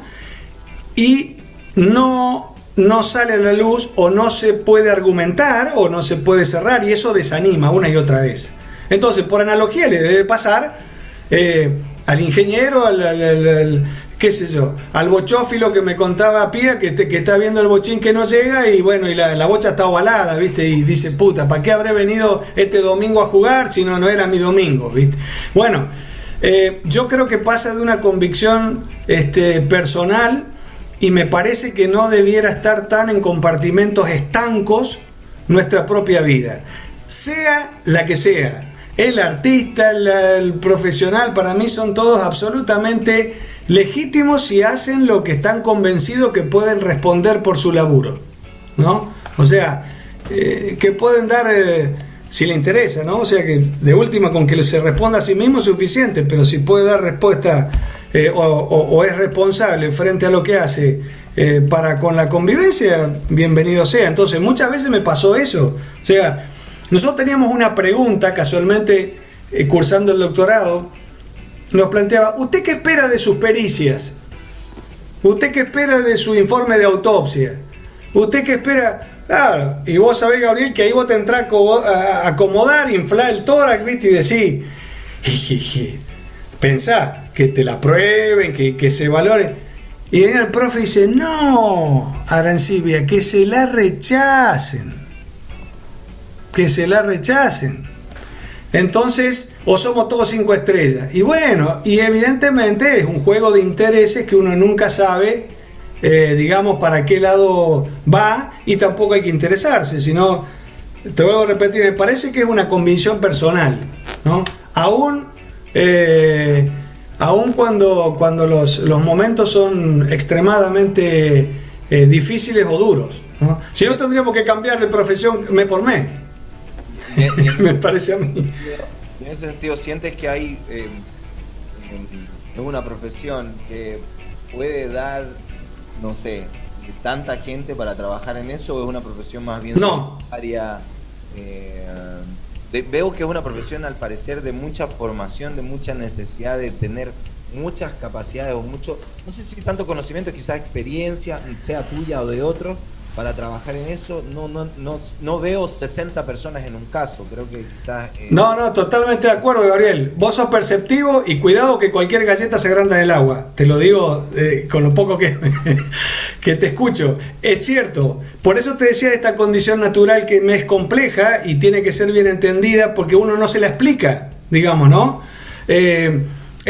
Y no, no sale a la luz o no se puede argumentar o no se puede cerrar y eso desanima una y otra vez. Entonces, por analogía le debe pasar eh, al ingeniero, al, qué sé yo, al bochófilo que me contaba Pía que, está viendo el bochín que no llega y bueno, y la, bocha está ovalada, ¿viste? Y dice, puta, ¿para qué habré venido este domingo a jugar si no, no era mi domingo, ¿viste? Bueno, eh, yo creo que pasa de una convicción este, personal y me parece que no debiera estar tan en compartimentos estancos nuestra propia vida, sea la que sea. El artista, el profesional, para mí son todos absolutamente legítimos si hacen lo que están convencidos que pueden responder por su laburo, ¿no? O sea, eh, que pueden dar eh, si le interesa, ¿no? O sea que de última con que se responda a sí mismo es suficiente, pero si puede dar respuesta eh, o, es responsable frente a lo que hace para con la convivencia, bienvenido sea. Entonces muchas veces me pasó eso. O sea, nosotros teníamos una pregunta casualmente cursando el doctorado, nos planteaba, ¿usted qué espera de sus pericias? ¿Usted qué espera de su informe de autopsia? ¿Usted qué espera? Claro, y vos sabés, Gabriel, que ahí vos te entras a acomodar, inflar el tórax, ¿viste? Y decís, pensá, que te la prueben, que, que se valore. Y viene el profe y dice, no, Arancibia, que se la rechacen. Que se la rechacen. Entonces, o somos todos cinco estrellas. Y bueno, y evidentemente es un juego de intereses que uno nunca sabe eh, digamos, para qué lado va y tampoco hay que interesarse, sino, te vuelvo a repetir, me parece que es una convicción personal, ¿no? Aún, eh, aún cuando, cuando los, momentos son extremadamente eh, difíciles o duros, ¿no? Si no tendríamos que cambiar de profesión mes por mes, me parece a mí. En ese sentido, ¿sientes que hay una profesión que puede dar no sé, tanta gente para trabajar en eso o es una profesión más bien no. Eh, veo que es una profesión al parecer de mucha formación, de mucha necesidad de tener muchas capacidades o mucho, no sé si tanto conocimiento, quizás experiencia, sea tuya o de otro, para trabajar en eso. No, no, no, no veo 60 personas en un caso, creo que quizás... Eh, no, no, totalmente de acuerdo, Gabriel. Vos sos perceptivo y cuidado que cualquier galleta se agranda en el agua. Te lo digo eh, con lo poco que, que te escucho. Es cierto, por eso te decía de esta condición natural que me es compleja y tiene que ser bien entendida porque uno no se la explica, digamos, ¿no? Eh,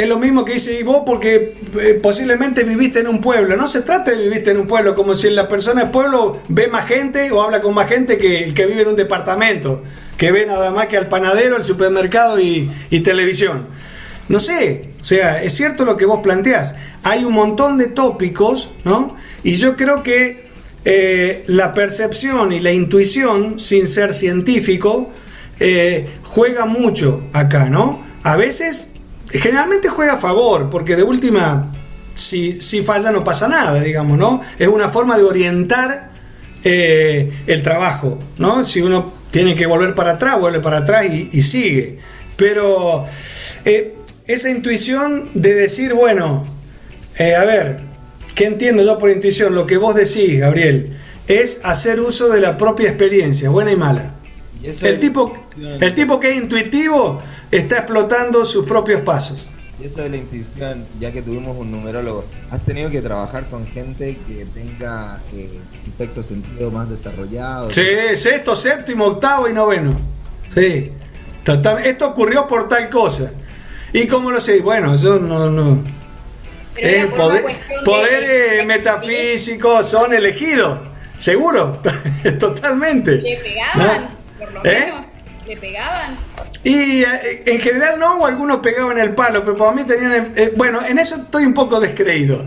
es lo mismo que dice vos porque eh, posiblemente viviste en un pueblo. No se trata de vivir en un pueblo como si la persona del pueblo ve más gente o habla con más gente que el que vive en un departamento, que ve nada más que al panadero, al supermercado y, televisión. No sé, o sea, es cierto lo que vos planteás. Hay un montón de tópicos, ¿no? Y yo creo que eh, la percepción y la intuición, sin ser científico, eh, juega mucho acá, ¿no? A veces generalmente juega a favor, porque de última, si, si falla no pasa nada, digamos, ¿no? Es una forma de orientar eh, el trabajo, ¿no? Si uno tiene que volver para atrás, vuelve para atrás y, sigue. Pero eh, esa intuición de decir, bueno, eh, a ver, ¿qué entiendo yo por intuición? Lo que vos decís, Gabriel, es hacer uso de la propia experiencia, buena y mala. el, tipo, el tipo que es intuitivo está explotando sus propios pasos. Y eso de la intuición, ya que tuvimos un numerólogo, ¿has tenido que trabajar con gente que tenga eh, aspecto sentido más desarrollado? Sí, sexto, séptimo, octavo y noveno. Sí. esto ocurrió por tal cosa. ¿Y cómo lo sé? Bueno, yo no... no. Eh, poder, poderes metafísicos son elegidos, seguro, totalmente. ¿Le pegaban? Por lo ¿Eh? menos. ¿Le pegaban? Y eh, en general no, o algunos pegaban el palo, pero para mí tenían... Eh, bueno, en eso estoy un poco descreído.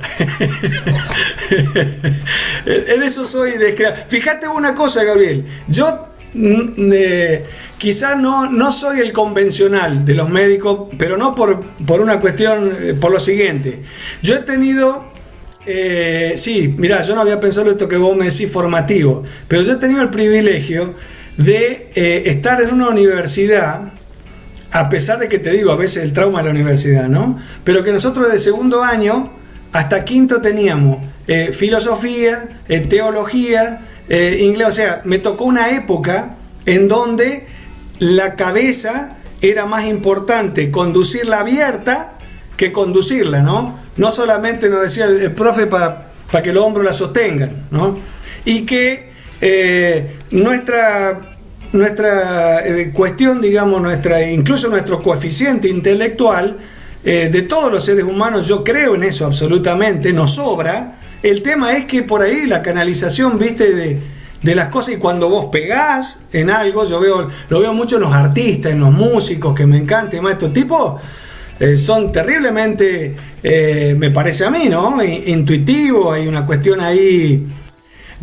en eso soy descreído. Fíjate una cosa, Gabriel. Yo mm, eh, quizás no, no soy el convencional de los médicos, pero no por, por una cuestión, por lo siguiente. Yo he tenido... sí, mira, yo no había pensado esto que vos me decís formativo, pero yo he tenido el privilegio de estar en una universidad a pesar de que te digo a veces el trauma de la universidad, ¿no? Pero que nosotros de segundo año hasta quinto teníamos eh, filosofía, eh, teología, eh, inglés, o sea, me tocó una época en donde la cabeza era más importante conducirla abierta que conducirla, ¿no? No solamente nos decía el, profe para que los hombros la sostengan, ¿no? Y que nuestra nuestra eh, cuestión, digamos, nuestra, incluso nuestro coeficiente intelectual eh, de todos los seres humanos, yo creo en eso absolutamente, nos sobra. El tema es que por ahí la canalización, viste, de, de las cosas y cuando vos pegás en algo, yo veo, lo veo mucho en los artistas, en los músicos, que me encanta, más estos tipos eh, son terriblemente, me parece a mí, ¿no? Intuitivo, hay una cuestión ahí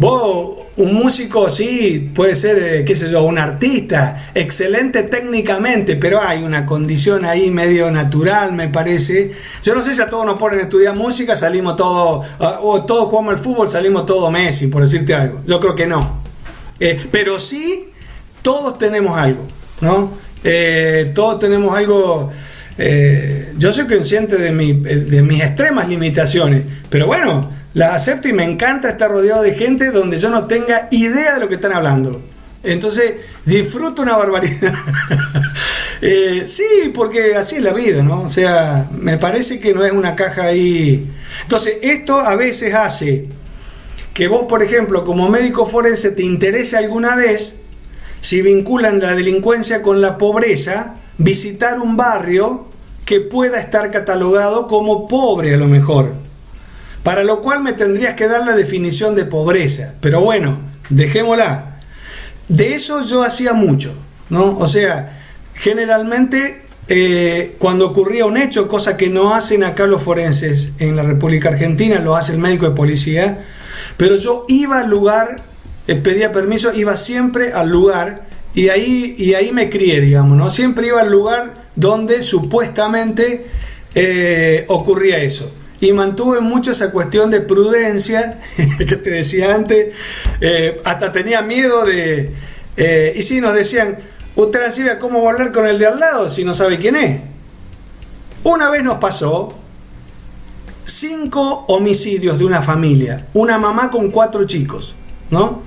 Un músico, sí, puede ser, eh, qué sé yo, un artista, excelente técnicamente, pero hay una condición ahí medio natural, me parece. Yo no sé si a todos nos ponen a estudiar música, salimos todos, ah, o todos jugamos al fútbol, salimos todos Messi, por decirte algo. Yo creo que no. Eh, pero sí, todos tenemos algo, ¿no? Eh, todos tenemos algo. yo soy consciente de mis extremas limitaciones, pero bueno, las acepto y me encanta estar rodeado de gente donde yo no tenga idea de lo que están hablando. Entonces disfruto una barbaridad. Eh, sí, porque así es la vida, ¿no? O sea, me parece que no es una caja ahí. Entonces, esto a veces hace que vos, por ejemplo, como médico forense, te interese alguna vez, si vinculan la delincuencia con la pobreza, visitar un barrio que pueda estar catalogado como pobre a lo mejor para lo cual me tendrías que dar la definición de pobreza. Pero bueno, dejémosla. De eso yo hacía mucho, ¿no? O sea, generalmente eh, cuando ocurría un hecho, cosa que no hacen acá los forenses en la República Argentina, lo hace el médico de policía, pero yo iba al lugar, eh, pedía permiso, iba siempre al lugar y ahí, y ahí me crié, digamos, ¿no? Siempre iba al lugar donde supuestamente eh, ocurría eso y mantuve mucho esa cuestión de prudencia que te decía antes. Eh, hasta tenía miedo de. Eh, y si nos decían, usted sabe cómo hablar con el de al lado si no sabe quién es. Una vez nos pasó cinco homicidios de una familia, una mamá con cuatro chicos, ¿no?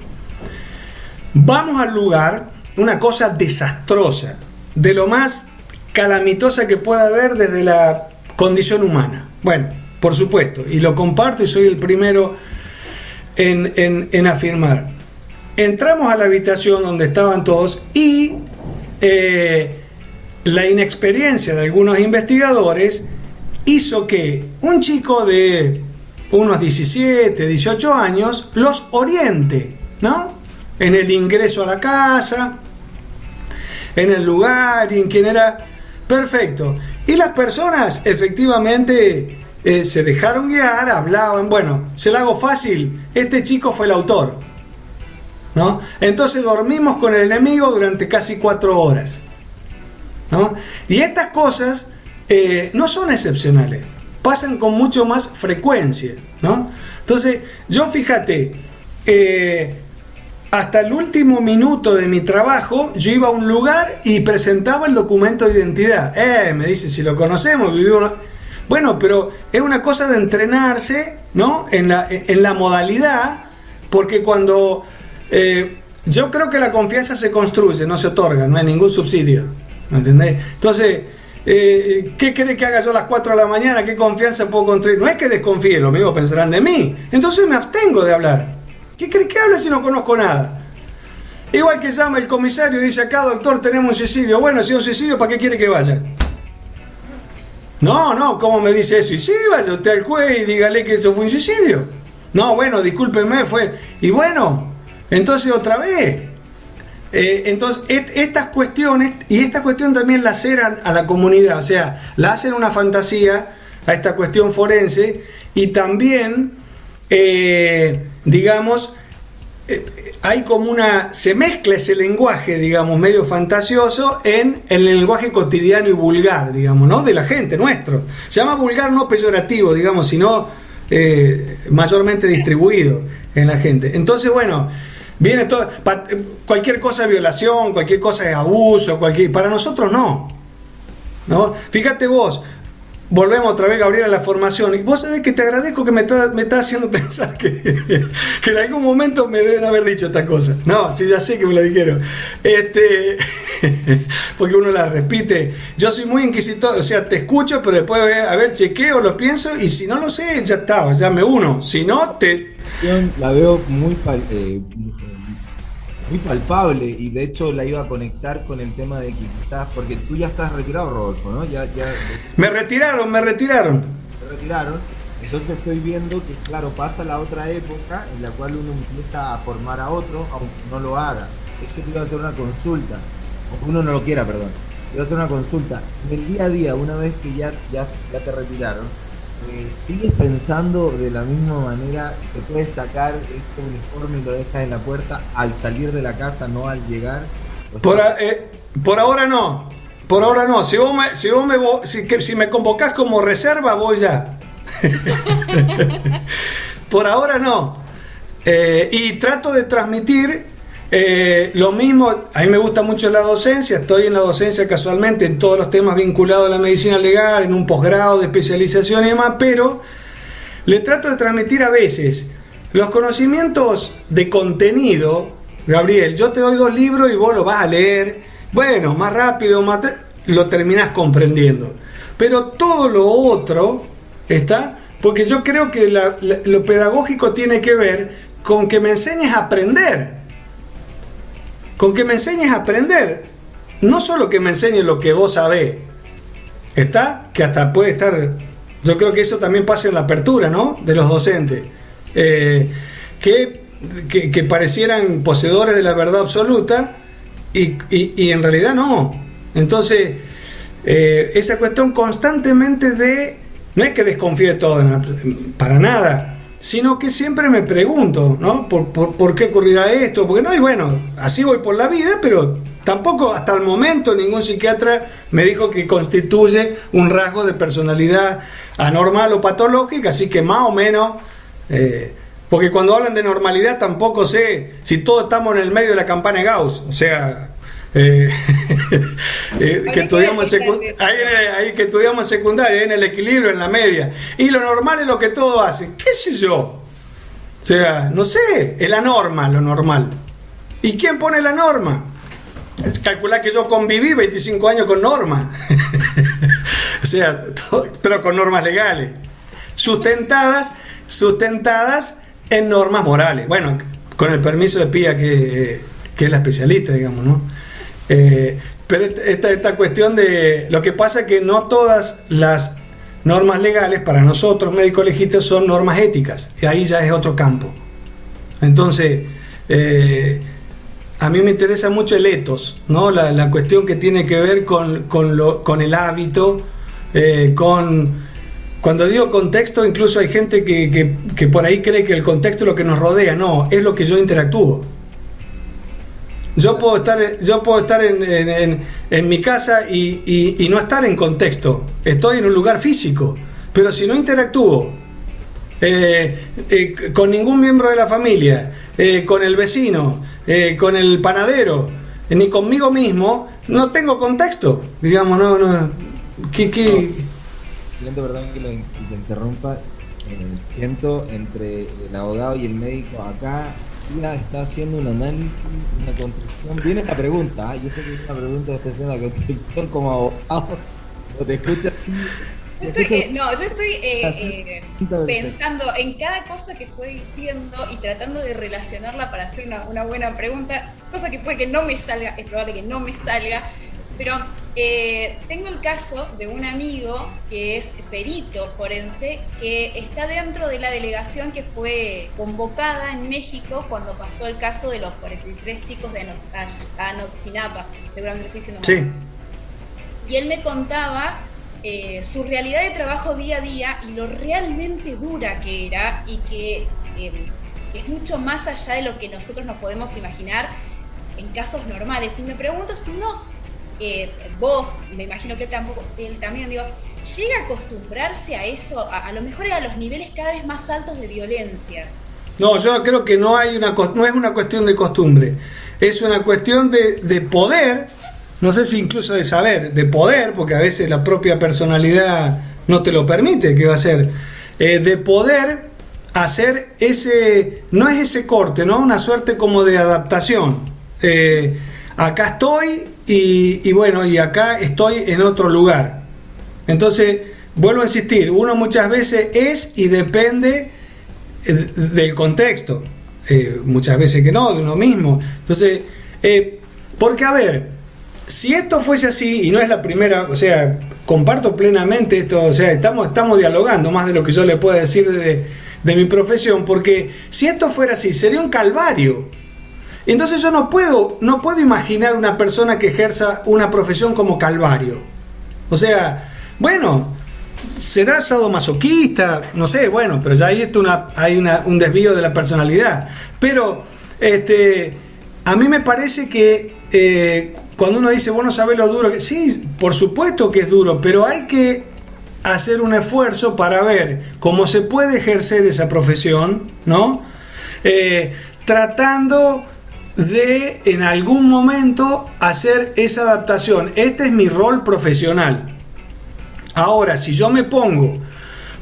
Vamos al lugar, una cosa desastrosa, de lo más calamitosa que pueda haber desde la condición humana. Bueno, por supuesto, y lo comparto y soy el primero en, afirmar. Entramos a la habitación donde estaban todos y eh, la inexperiencia de algunos investigadores hizo que un chico de unos 17, 18 años los oriente, ¿no? En el ingreso a la casa, en el lugar y en quién era. Perfecto. Y las personas efectivamente eh, se dejaron guiar, hablaban, bueno, se lo hago fácil, este chico fue el autor. ¿no? Entonces dormimos con el enemigo durante casi cuatro horas. ¿no? Y estas cosas eh, no son excepcionales, pasan con mucho más frecuencia. ¿no? Entonces, yo fíjate, eh, hasta el último minuto de mi trabajo, yo iba a un lugar y presentaba el documento de identidad. Eh, me dice, si lo conocemos, vivimos... Bueno, pero es una cosa de entrenarse, ¿no? En la, en la modalidad, porque cuando... Eh, yo creo que la confianza se construye, no se otorga, no hay ningún subsidio. ¿Me entendés? Entonces, eh, ¿qué quiere que haga yo a las 4 de la mañana? ¿Qué confianza puedo construir? No es que desconfíe, lo mismo pensarán de mí. Entonces me abstengo de hablar. ¿Qué cree que hable si no conozco nada? Igual que llama el comisario y dice acá, doctor, tenemos un suicidio. Bueno, si es un suicidio, ¿para qué quiere que vaya? No, no, ¿cómo me dice eso? Y sí, vaya usted al juez y dígale que eso fue un suicidio. No, bueno, discúlpeme, fue. Y bueno, entonces otra vez. Eh, entonces, estas cuestiones, y esta cuestión también la hacen a la comunidad, o sea, la hacen una fantasía a esta cuestión forense y también, eh, digamos, hay como una, se mezcla ese lenguaje, digamos, medio fantasioso en, el lenguaje cotidiano y vulgar, digamos, ¿no? De la gente, nuestro. Se llama vulgar no peyorativo, digamos, sino eh, mayormente distribuido en la gente. Entonces, bueno, viene todo, cualquier cosa es violación, cualquier cosa es abuso, cualquier, para nosotros no. ¿No? Fíjate vos, volvemos otra vez, Gabriel, a la formación. Y vos sabés que te agradezco que me está, me está haciendo pensar que, que, en algún momento me deben haber dicho esta cosa. No, sí, ya sé que me lo dijeron. Este, porque uno la repite. Yo soy muy inquisitor, o sea, te escucho, pero después, a ver, chequeo, lo pienso, y si no lo sé, ya está, ya me uno. Si no, te... La veo muy... Eh, muy palpable y de hecho la iba a conectar con el tema de que quizás, porque tú ya estás retirado, Rodolfo, ¿no? Ya, ya, me retiraron, me retiraron. Me retiraron. Entonces estoy viendo que, claro, pasa la otra época en la cual uno empieza a formar a otro, aunque no lo haga. Yo te iba a hacer una consulta, o uno no lo quiera, perdón. Te iba a hacer una consulta. En el día a día, una vez que ya, ya, ya te retiraron, eh, ¿sigues pensando de la misma manera que puedes sacar ese uniforme y lo dejas en la puerta al salir de la casa, no al llegar? Por, eh, por ahora no. Por ahora no. Si vos me, si vos me, si, si me convocás como reserva, voy ya. por ahora no. Eh, y trato de transmitir eh, lo mismo, a mí me gusta mucho la docencia, estoy en la docencia casualmente en todos los temas vinculados a la medicina legal, en un posgrado de especialización y demás, pero le trato de transmitir a veces los conocimientos de contenido, Gabriel, yo te doy dos libros y vos lo vas a leer, bueno, más rápido, más lo terminás comprendiendo, pero todo lo otro está, porque yo creo que lo pedagógico tiene que ver con que me enseñes a aprender con que me enseñes a aprender. No solo que me enseñes lo que vos sabés, ¿está? Que hasta puede estar, yo creo que eso también pasa en la apertura, ¿no? De los docentes. Eh, que, que, parecieran poseedores de la verdad absoluta y, y, en realidad no. Entonces, eh, esa cuestión constantemente de, no es que desconfíe de todo, para nada, sino que siempre me pregunto, ¿no? ¿Por, qué ocurrirá esto? Porque no, y bueno, así voy por la vida, pero tampoco hasta el momento ningún psiquiatra me dijo que constituye un rasgo de personalidad anormal o patológica, así que más o menos, eh, porque cuando hablan de normalidad tampoco sé si todos estamos en el medio de la campana de Gauss, o sea, eh, eh, que estudiamos ahí, que estudiamos secundaria, en el equilibrio, en la media. Y lo normal es lo que todo hace. ¿Qué sé yo? O sea, no sé, es la norma, lo normal. ¿Y quién pone la norma? Calcular que yo conviví 25 años con normas. o sea, pero con normas legales. Sustentadas, sustentadas en normas morales. Bueno, con el permiso de Pía, que, que es la especialista, digamos, ¿no? Eh, pero esta, esta cuestión de lo que pasa es que no todas las normas legales para nosotros médicos legistas son normas éticas y ahí ya es otro campo. Entonces eh, a mí me interesa mucho el etos no la, cuestión que tiene que ver con, con, lo, con el hábito eh, con cuando digo contexto incluso hay gente que, que, que por ahí cree que el contexto es lo que nos rodea no es lo que yo interactúo yo puedo estar, yo puedo estar en, mi casa y, no estar en contexto. Estoy en un lugar físico. Pero si no interactúo eh, eh, con ningún miembro de la familia, eh, con el vecino, con el panadero, ni conmigo mismo, no tengo contexto. Digamos, no, no. ¿Qué, qué? perdón que lo interrumpa. siento entre el abogado y el médico acá está haciendo un análisis, una construcción. Viene la pregunta, ¿ah? yo sé que es una pregunta de haciendo la construcción como abogado, te escuchas eh, no, yo estoy eh, eh, pensando en cada cosa que estoy diciendo y tratando de relacionarla para hacer una, una, buena pregunta, cosa que puede que no me salga, es probable que no me salga, pero eh, tengo el caso de un amigo que es perito forense, que está dentro de la delegación que fue convocada en México cuando pasó el caso de los 43 chicos de Anotzinapa, seguramente estoy diciendo sí. Y él me contaba eh, su realidad de trabajo día a día y lo realmente dura que era y que eh, es mucho más allá de lo que nosotros nos podemos imaginar en casos normales. Y me pregunto si uno vos, me imagino que tampoco, él también, digo, llega a acostumbrarse a eso, a, lo mejor a los niveles cada vez más altos de violencia. No, yo creo que no hay una no es una cuestión de costumbre, es una cuestión de, poder, no sé si incluso de saber, de poder, porque a veces la propia personalidad no te lo permite, que va a ser, eh, de poder hacer ese, no es ese corte, ¿no? Una suerte como de adaptación. Eh, acá estoy y, bueno, y acá estoy en otro lugar. Entonces, vuelvo a insistir, uno muchas veces es y depende eh, del contexto, eh, muchas veces que no, de uno mismo. Entonces, eh, porque a ver, si esto fuese así, y no es la primera, o sea, comparto plenamente esto, o sea, estamos, estamos dialogando más de lo que yo le puedo decir de, de mi profesión, porque si esto fuera así, sería un calvario entonces yo no puedo, no puedo imaginar una persona que ejerza una profesión como Calvario. O sea, bueno, será sadomasoquista, no sé, bueno, pero ya ahí está una, hay una, un desvío de la personalidad. Pero este, a mí me parece que eh, cuando uno dice, bueno, sabes lo duro. Sí, por supuesto que es duro, pero hay que hacer un esfuerzo para ver cómo se puede ejercer esa profesión, ¿no? Eh, tratando de en algún momento hacer esa adaptación. Este es mi rol profesional. Ahora, si yo me pongo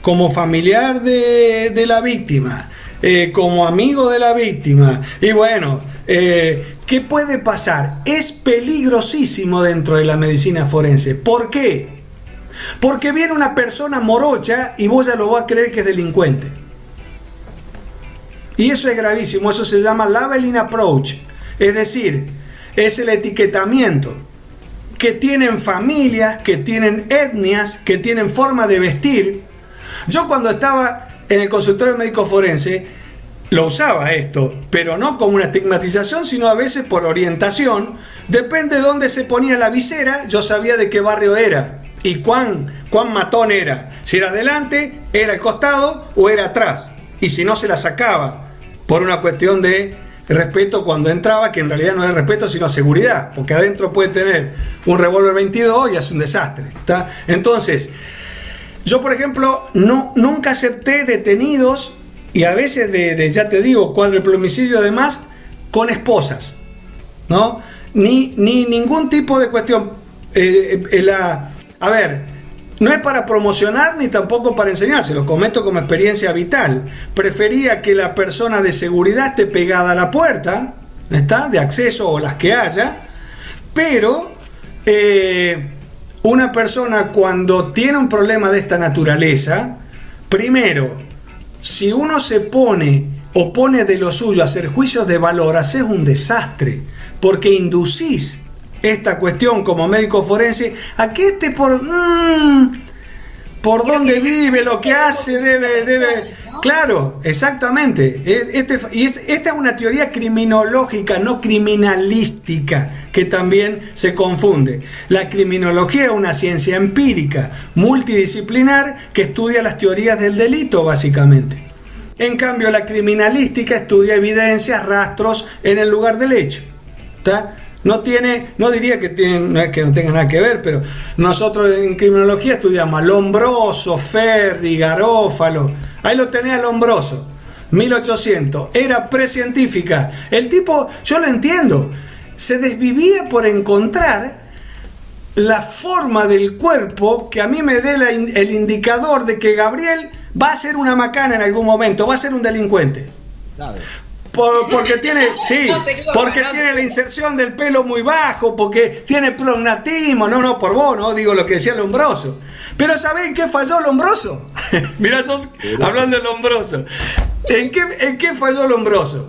como familiar de, la víctima, eh, como amigo de la víctima, y bueno, eh, ¿qué puede pasar? Es peligrosísimo dentro de la medicina forense. ¿Por qué? Porque viene una persona morocha y vos ya lo vas a creer que es delincuente. Y eso es gravísimo, eso se llama labeling approach. Es decir, es el etiquetamiento que tienen familias, que tienen etnias, que tienen forma de vestir. Yo cuando estaba en el consultorio médico forense, lo usaba esto, pero no como una estigmatización, sino a veces por orientación. Depende de dónde se ponía la visera, yo sabía de qué barrio era y cuán, cuán matón era. Si era adelante, era al costado o era atrás. Y si no, se la sacaba por una cuestión de respeto cuando entraba, que en realidad no es respeto, sino seguridad, porque adentro puede tener un revólver 22 y es un desastre. Entonces, yo por ejemplo, no, nunca acepté detenidos y a veces de, ya te digo, cuádruple homicidio además, con esposas, ¿no? Ni, ni ningún tipo de cuestión. Eh, eh, a ver, no es para promocionar ni tampoco para enseñar, se lo comento como experiencia vital. Prefería que la persona de seguridad esté pegada a la puerta, ¿está? De acceso o las que haya, pero eh, una persona cuando tiene un problema de esta naturaleza, primero, si uno se pone o pone de lo suyo a hacer juicios de valor, haces un desastre, porque inducís esta cuestión como médico forense a que este por mm, por dónde vive, lo que hace, debe, debe. Claro, exactamente. Este, y es, esta es una teoría criminológica, no criminalística, que también se confunde. La criminología es una ciencia empírica, multidisciplinar, que estudia las teorías del delito, básicamente. En cambio, la criminalística estudia evidencias, rastros en el lugar del hecho. ¿Está? No tiene, no diría que, tiene, que no tenga nada que ver, pero nosotros en criminología estudiamos a Lombroso, Ferri, Garófalo. Ahí lo tenía Lombroso, 1800. Era precientífica. El tipo, yo lo entiendo, se desvivía por encontrar la forma del cuerpo que a mí me dé el indicador de que Gabriel va a ser una macana en algún momento, va a ser un delincuente porque tiene, sí, porque tiene la inserción del pelo muy bajo, porque tiene prognatismo, no, no, por vos, no digo lo que decía Lombroso. Pero ¿saben qué falló Lombroso? Mira, sos hablando de Lombroso. ¿En qué, ¿En qué falló Lombroso?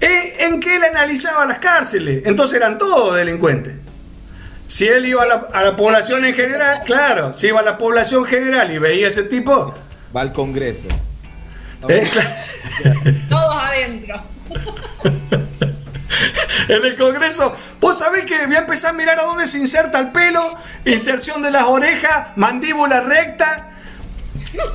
En, en, que él analizaba las cárceles, entonces eran todos delincuentes. Si él iba a la, a la población en general, claro, si iba a la población general y veía ese tipo... Va al Congreso. ¿Eh? Todos adentro. en el Congreso, vos sabés que voy a empezar a mirar a dónde se inserta el pelo, inserción de las orejas, mandíbula recta,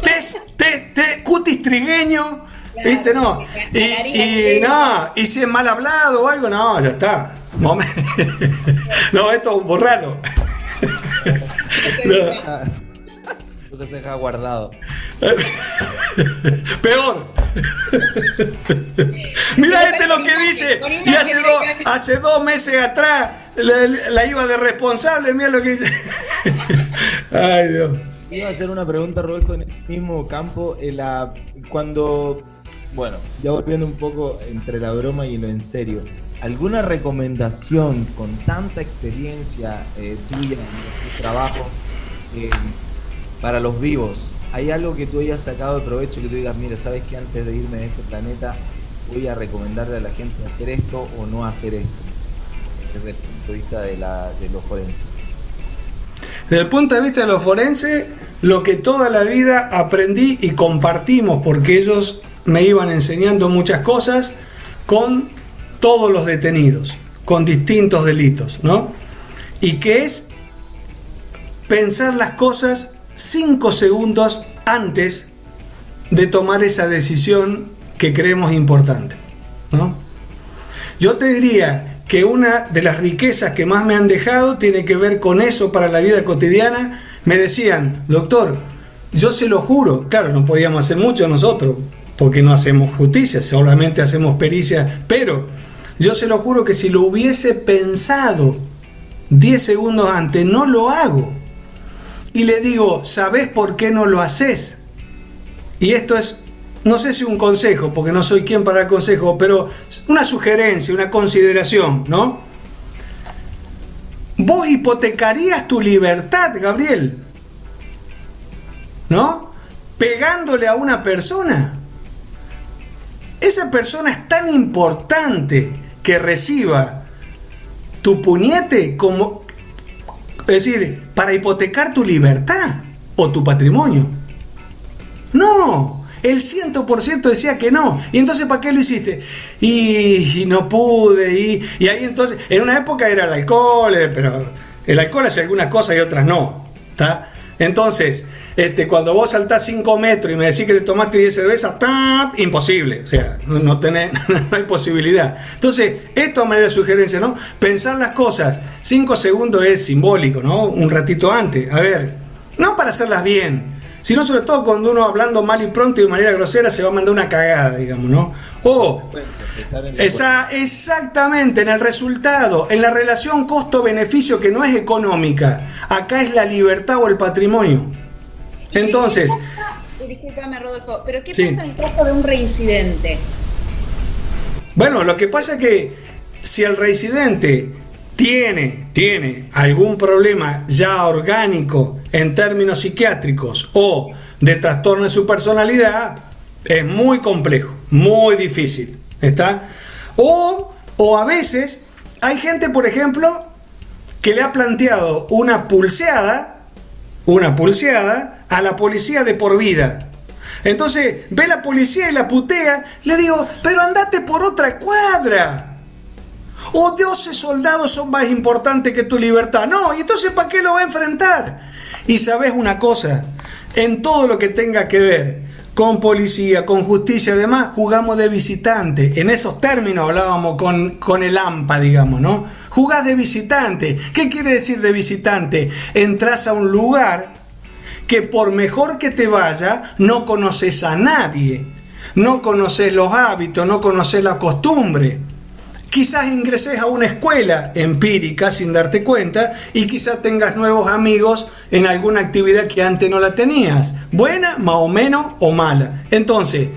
test, test, cutis trigueño, ¿viste? No. Y, no, y si es mal hablado o algo, no, ya está. no, esto borralo. no se deja guardado. Peor. Mira este lo que dice. Y hace, hace dos meses atrás la, iba de responsable. Mira lo que dice. Ay, Dios. Iba a hacer una pregunta, Rodolfo, en ese mismo campo. En la, cuando, bueno, ya volviendo un poco entre la broma y lo en serio. ¿Alguna recomendación con tanta experiencia eh, tuya en tu trabajo eh, para los vivos, ¿hay algo que tú hayas sacado de provecho que tú digas, mira, sabes que antes de irme de este planeta voy a recomendarle a la gente hacer esto o no hacer esto? Desde el punto de vista de, de los forenses. Desde el punto de vista de los forenses, lo que toda la vida aprendí y compartimos, porque ellos me iban enseñando muchas cosas con todos los detenidos, con distintos delitos, ¿no? Y que es pensar las cosas cinco segundos antes de tomar esa decisión que creemos importante. ¿no? Yo te diría que una de las riquezas que más me han dejado tiene que ver con eso para la vida cotidiana. Me decían, doctor, yo se lo juro, claro, no podíamos hacer mucho nosotros, porque no hacemos justicia, solamente hacemos pericia, pero yo se lo juro que si lo hubiese pensado 10 segundos antes, no lo hago. Y le digo, ¿sabes por qué no lo haces? Y esto es, no sé si un consejo, porque no soy quien para el consejo, pero una sugerencia, una consideración, ¿no? Vos hipotecarías tu libertad, Gabriel, ¿no? Pegándole a una persona. Esa persona es tan importante que reciba tu puñete como, es decir, para hipotecar tu libertad o tu patrimonio. No, el 100% decía que no. ¿Y entonces para qué lo hiciste? Y, no pude. Y, y, ahí entonces, en una época era el alcohol, eh, pero el alcohol hace algunas cosas y otras no. ¿Está? Entonces, este, cuando vos saltás 5 metros y me decís que te tomaste 10 cervezas, imposible. O sea, no, no, hay posibilidad. Entonces, esto a manera de sugerencia, ¿no? Pensar las cosas. 5 segundos es simbólico, ¿no? Un ratito antes. A ver, no para hacerlas bien, sino sobre todo cuando uno hablando mal y pronto y de manera grosera se va a mandar una cagada, digamos, ¿no? O esa, exactamente en el resultado, en la relación costo-beneficio que no es económica, acá es la libertad o el patrimonio. Entonces. Disculpame, Rodolfo, pero ¿qué pasa en el caso de un reincidente? Bueno, lo que pasa es que si el reincidente tiene, tiene algún problema ya orgánico en términos psiquiátricos o de trastorno de su personalidad, es muy complejo, muy difícil. ¿Está? O, o a veces hay gente, por ejemplo, que le ha planteado una pulseada, una pulseada, a la policía de por vida. Entonces ve la policía y la putea, le digo, pero andate por otra cuadra. O 12 soldados son más importantes que tu libertad. No, y entonces ¿para qué lo va a enfrentar? Y sabes una cosa, en todo lo que tenga que ver con policía, con justicia, además jugamos de visitante. En esos términos hablábamos con, con el AMPA, digamos, ¿no? Jugás de visitante. ¿Qué quiere decir de visitante? Entras a un lugar que por mejor que te vaya, no conoces a nadie, no conoces los hábitos, no conoces la costumbre. Quizás ingreses a una escuela empírica sin darte cuenta y quizás tengas nuevos amigos en alguna actividad que antes no la tenías, buena, más o menos o mala. Entonces,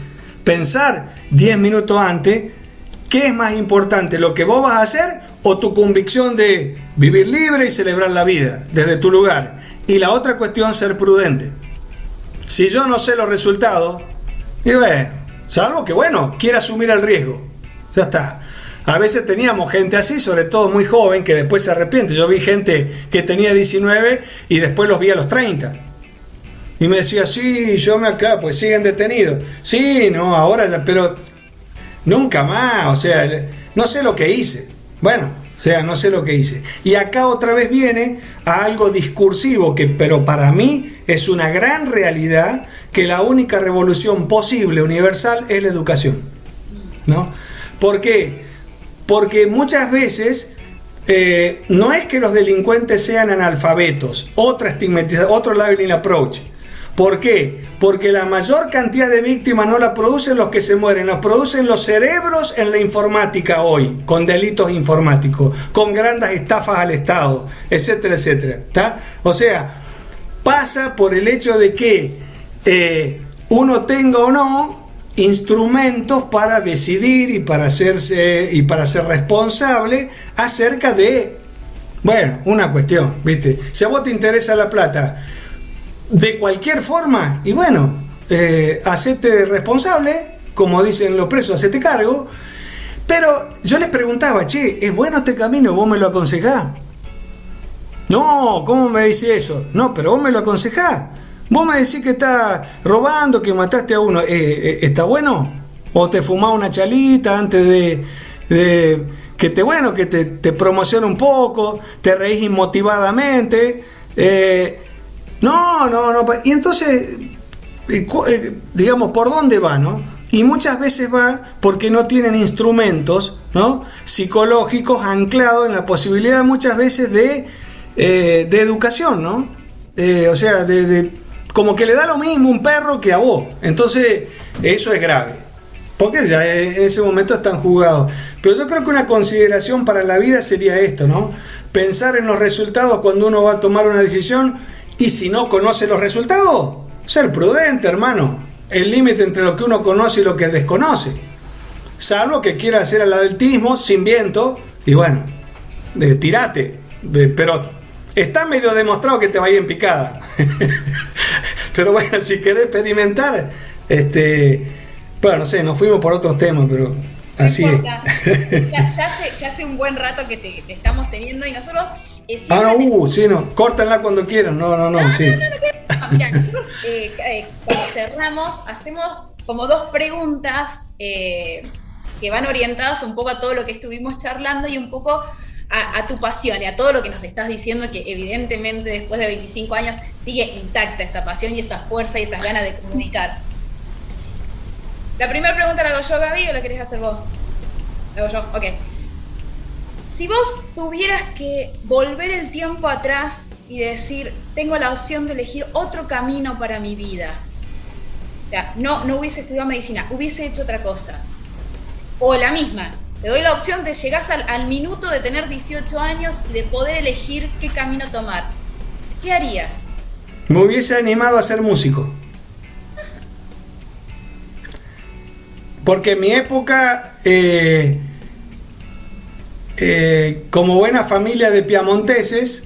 pensar 10 minutos antes, ¿qué es más importante? ¿Lo que vos vas a hacer o tu convicción de vivir libre y celebrar la vida desde tu lugar? Y la otra cuestión, ser prudente. Si yo no sé los resultados, y bueno, salvo que, bueno, quiera asumir el riesgo. Ya está. A veces teníamos gente así, sobre todo muy joven, que después se arrepiente. Yo vi gente que tenía 19 y después los vi a los 30. Y me decía, sí, yo me acá, pues siguen detenidos. Sí, no, ahora, pero nunca más, o sea, no sé lo que hice. Bueno, o sea, no sé lo que hice. Y acá otra vez viene a algo discursivo que, pero para mí es una gran realidad que la única revolución posible universal es la educación. ¿No? ¿Por qué? Porque muchas veces eh, no es que los delincuentes sean analfabetos, otra estigmatización, otro labeling approach. ¿Por qué? Porque la mayor cantidad de víctimas no la producen los que se mueren, la producen los cerebros en la informática hoy, con delitos informáticos, con grandes estafas al Estado, etcétera, etcétera. ¿Está? O sea, pasa por el hecho de que eh, uno tenga o no instrumentos para decidir y para hacerse y para ser responsable acerca de bueno, una cuestión, ¿viste? Si a vos te interesa la plata de cualquier forma, y bueno, eh, responsable, como dicen los presos, hacete cargo. Pero yo les preguntaba, che, ¿es bueno este camino? ¿Vos me lo aconsejás? No, ¿cómo me dice eso? No, pero vos me lo aconsejás. Vos me decís que estás robando, que mataste a uno. Eh, eh, ¿Está bueno? ¿O te fumás una chalita antes de, que te, bueno, que te, te promocione un poco, te reís inmotivadamente? Eh, no, No, no. Y entonces, digamos, ¿por dónde va, no? Y muchas veces va porque no tienen instrumentos, ¿no? Psicológicos anclados en la posibilidad muchas veces de, de educación, ¿no? O sea, de- como que le da lo mismo un perro que a vos. Entonces, eso es grave. Porque ya en ese momento están jugados. Pero yo creo que una consideración para la vida sería esto, ¿no? Pensar en los resultados cuando uno va a tomar una decisión y si no conoce los resultados, ser prudente, hermano. El límite entre lo que uno conoce y lo que desconoce. Salvo que quiera hacer el adultismo sin viento y bueno, de, tirate. Pero está medio demostrado que te va a ir en picada. pero bueno, si querés experimentar, este, bueno, no sé, nos fuimos por otros temas, pero No así es. Ya, ya hace, ya hace un buen rato que te, te estamos teniendo y nosotros eh, Ah, no, te- uh, sí, no, córtenla cuando quieran, no, no, no, sí. Ah, Mira, nosotros eh, eh, cuando cerramos hacemos como dos preguntas eh, que van orientadas un poco a todo lo que estuvimos charlando y un poco a, tu pasión y a todo lo que nos estás diciendo, que evidentemente después de 25 años sigue intacta esa pasión y esa fuerza y esas ganas de comunicar. La primera pregunta la hago yo, Gaby, o la querés hacer vos? La hago yo, ok. Si vos tuvieras que volver el tiempo atrás y decir, tengo la opción de elegir otro camino para mi vida. O sea, no, no hubiese estudiado medicina, hubiese hecho otra cosa. O la misma. Te doy la opción de llegar al, al minuto de tener 18 años y de poder elegir qué camino tomar. ¿Qué harías? Me hubiese animado a ser músico. Porque en mi época, eh, eh, como buena familia de piamonteses,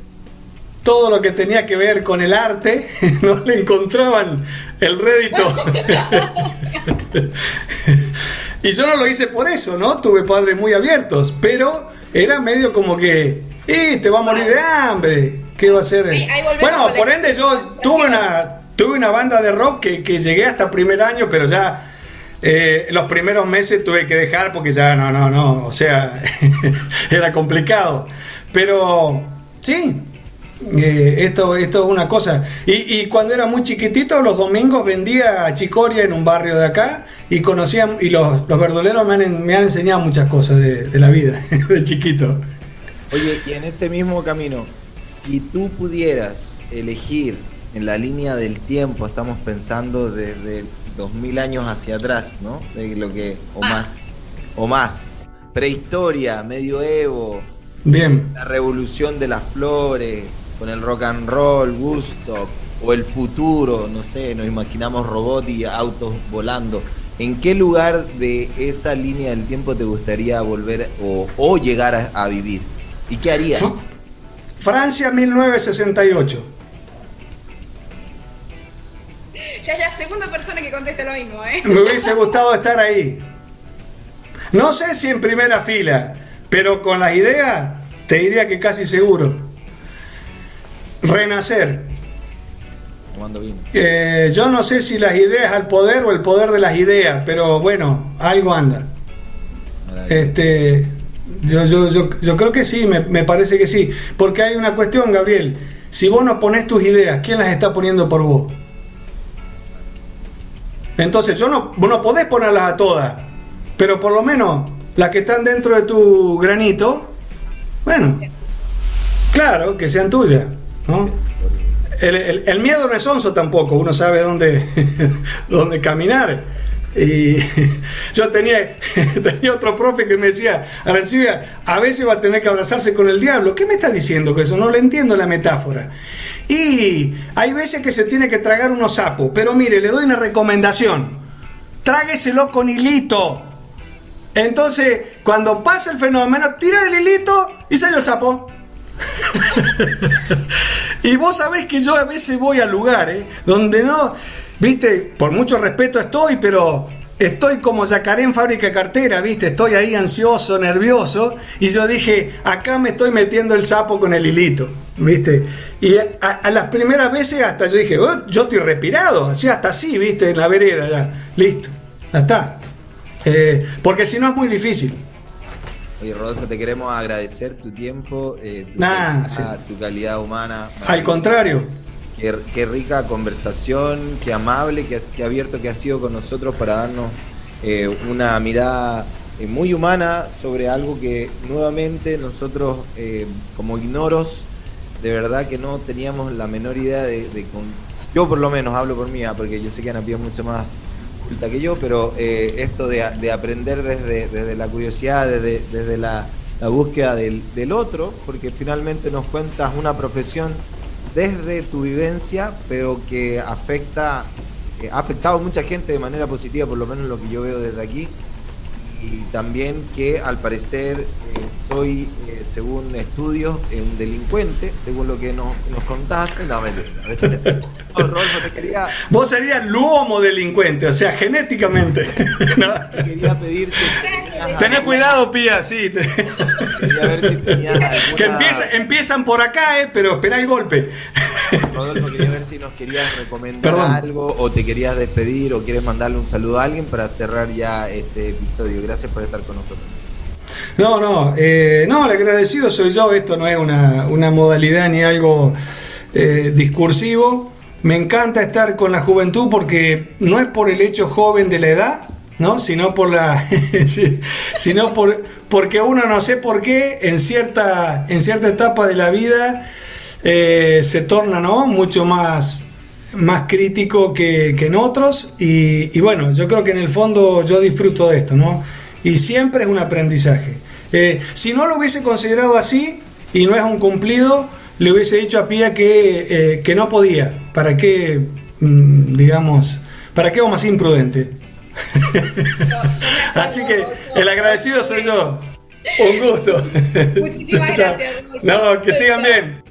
todo lo que tenía que ver con el arte, no le encontraban el rédito. y yo no lo hice por eso, ¿no? Tuve padres muy abiertos, pero era medio como que, ¡eh, te va a morir de hambre! ¿Qué va a ahí volvemos Bueno, por ende yo tuve una, tuve una banda de rock que, que llegué hasta primer año, pero ya eh, los primeros meses tuve que dejar porque ya no, no, no, o sea, era complicado. Pero sí, eh, esto, esto es una cosa. Y, y cuando era muy chiquitito, los domingos vendía chicoria en un barrio de acá y conocía, y los, los verduleros me han, en- me han enseñado muchas cosas de, de la vida, de chiquito. Oye, y en ese mismo camino, si tú pudieras elegir en la línea del tiempo, estamos pensando desde 2000 años hacia atrás, ¿no? De lo que o Más. más o más. Prehistoria, medioevo, Bien. la revolución de las flores, con el rock and roll, Woodstock, o el futuro, no sé, nos imaginamos robots y autos volando. ¿En qué lugar de esa línea del tiempo te gustaría volver o, o llegar a, a vivir? ¿Y qué harías? Francia 1968. Ya es la segunda persona que contesta lo mismo, ¿eh? Me hubiese gustado estar ahí. No sé si en primera fila, pero con las ideas te diría que casi seguro. Renacer. Tomando vino. Eh, yo no sé si las ideas al poder o el poder de las ideas, pero bueno, algo anda. Este, yo, yo, yo, yo creo que sí, me, me parece que sí. Porque hay una cuestión, Gabriel. Si vos no pones tus ideas, ¿quién las está poniendo por vos? Entonces, yo no, vos no podés ponerlas a todas, pero por lo menos las que están dentro de tu granito, bueno, claro, que sean tuyas, ¿no? El, miedo no es tampoco, uno sabe dónde, dónde caminar. Y yo tenía, tenía otro profe que me decía, a veces va a tener que abrazarse con el diablo. ¿Qué me está diciendo que eso? No le entiendo la metáfora. Y hay veces que se tiene que tragar unos sapos, pero mire, le doy una recomendación. Trágueselo con hilito. Entonces, cuando pasa el fenómeno, tira el hilito y sale el sapo. y vos sabés que yo a veces voy a lugares donde no, viste, por mucho respeto estoy, pero estoy como yacaré en fábrica cartera, viste, estoy ahí ansioso, nervioso, y yo dije, acá me estoy metiendo el sapo con el hilito, viste. Y a, a las primeras veces hasta yo dije, "Oh, yo estoy respirado, así hasta así, viste, en la vereda, ya, listo, ya está. Eh, porque si no es muy difícil. Oye, Rodolfo, te queremos agradecer tu tiempo, eh, tu, Nah, calidad, tu calidad humana. Al contrario, Qué, rica conversación, qué amable, qué, abierto que ha sido con nosotros para darnos eh, una mirada eh, muy humana sobre algo que nuevamente nosotros como ignoros, de verdad que no teníamos la menor idea de, yo por lo menos hablo por mí, ah, porque yo sé que Ana Pía es mucho más que yo, pero esto de, aprender desde, desde la curiosidad, desde, desde la, búsqueda del, del otro, porque finalmente nos cuentas una profesión desde tu vivencia, pero que afecta, eh, ha afectado a mucha gente de manera positiva, por lo menos lo que yo veo desde aquí, y también que al parecer eh, soy, eh, según estudios, un delincuente, según lo que nos, contaste. No. Vos serías luomo delincuente, o sea, genéticamente. Quería pedir Tené cuidado, Pía, sí. Quería ver si Que empiezan por acá, eh, pero espera el golpe. Rodolfo, quería ver si nos querías recomendar algo o te querías despedir o quieres mandarle un saludo a alguien para cerrar ya este episodio. Gracias por estar con nosotros. No, no, eh, no, el agradecido soy yo. Esto no es una, una modalidad ni algo eh, discursivo. Me encanta estar con la juventud porque no es por el hecho joven de la edad, ¿no? sino por la sino por porque uno no sé por qué en cierta en cierta etapa de la vida eh, se torna ¿no? mucho más más crítico que, en otros y, bueno yo creo que en el fondo yo disfruto de esto no y siempre es un aprendizaje eh, si no lo hubiese considerado así y no es un cumplido le hubiese dicho a Pía que, eh, que no podía. ¿Para qué, mm, digamos, para qué más imprudente? Así que el agradecido soy yo. Un gusto. Muchísimas gracias. No, que sigan bien.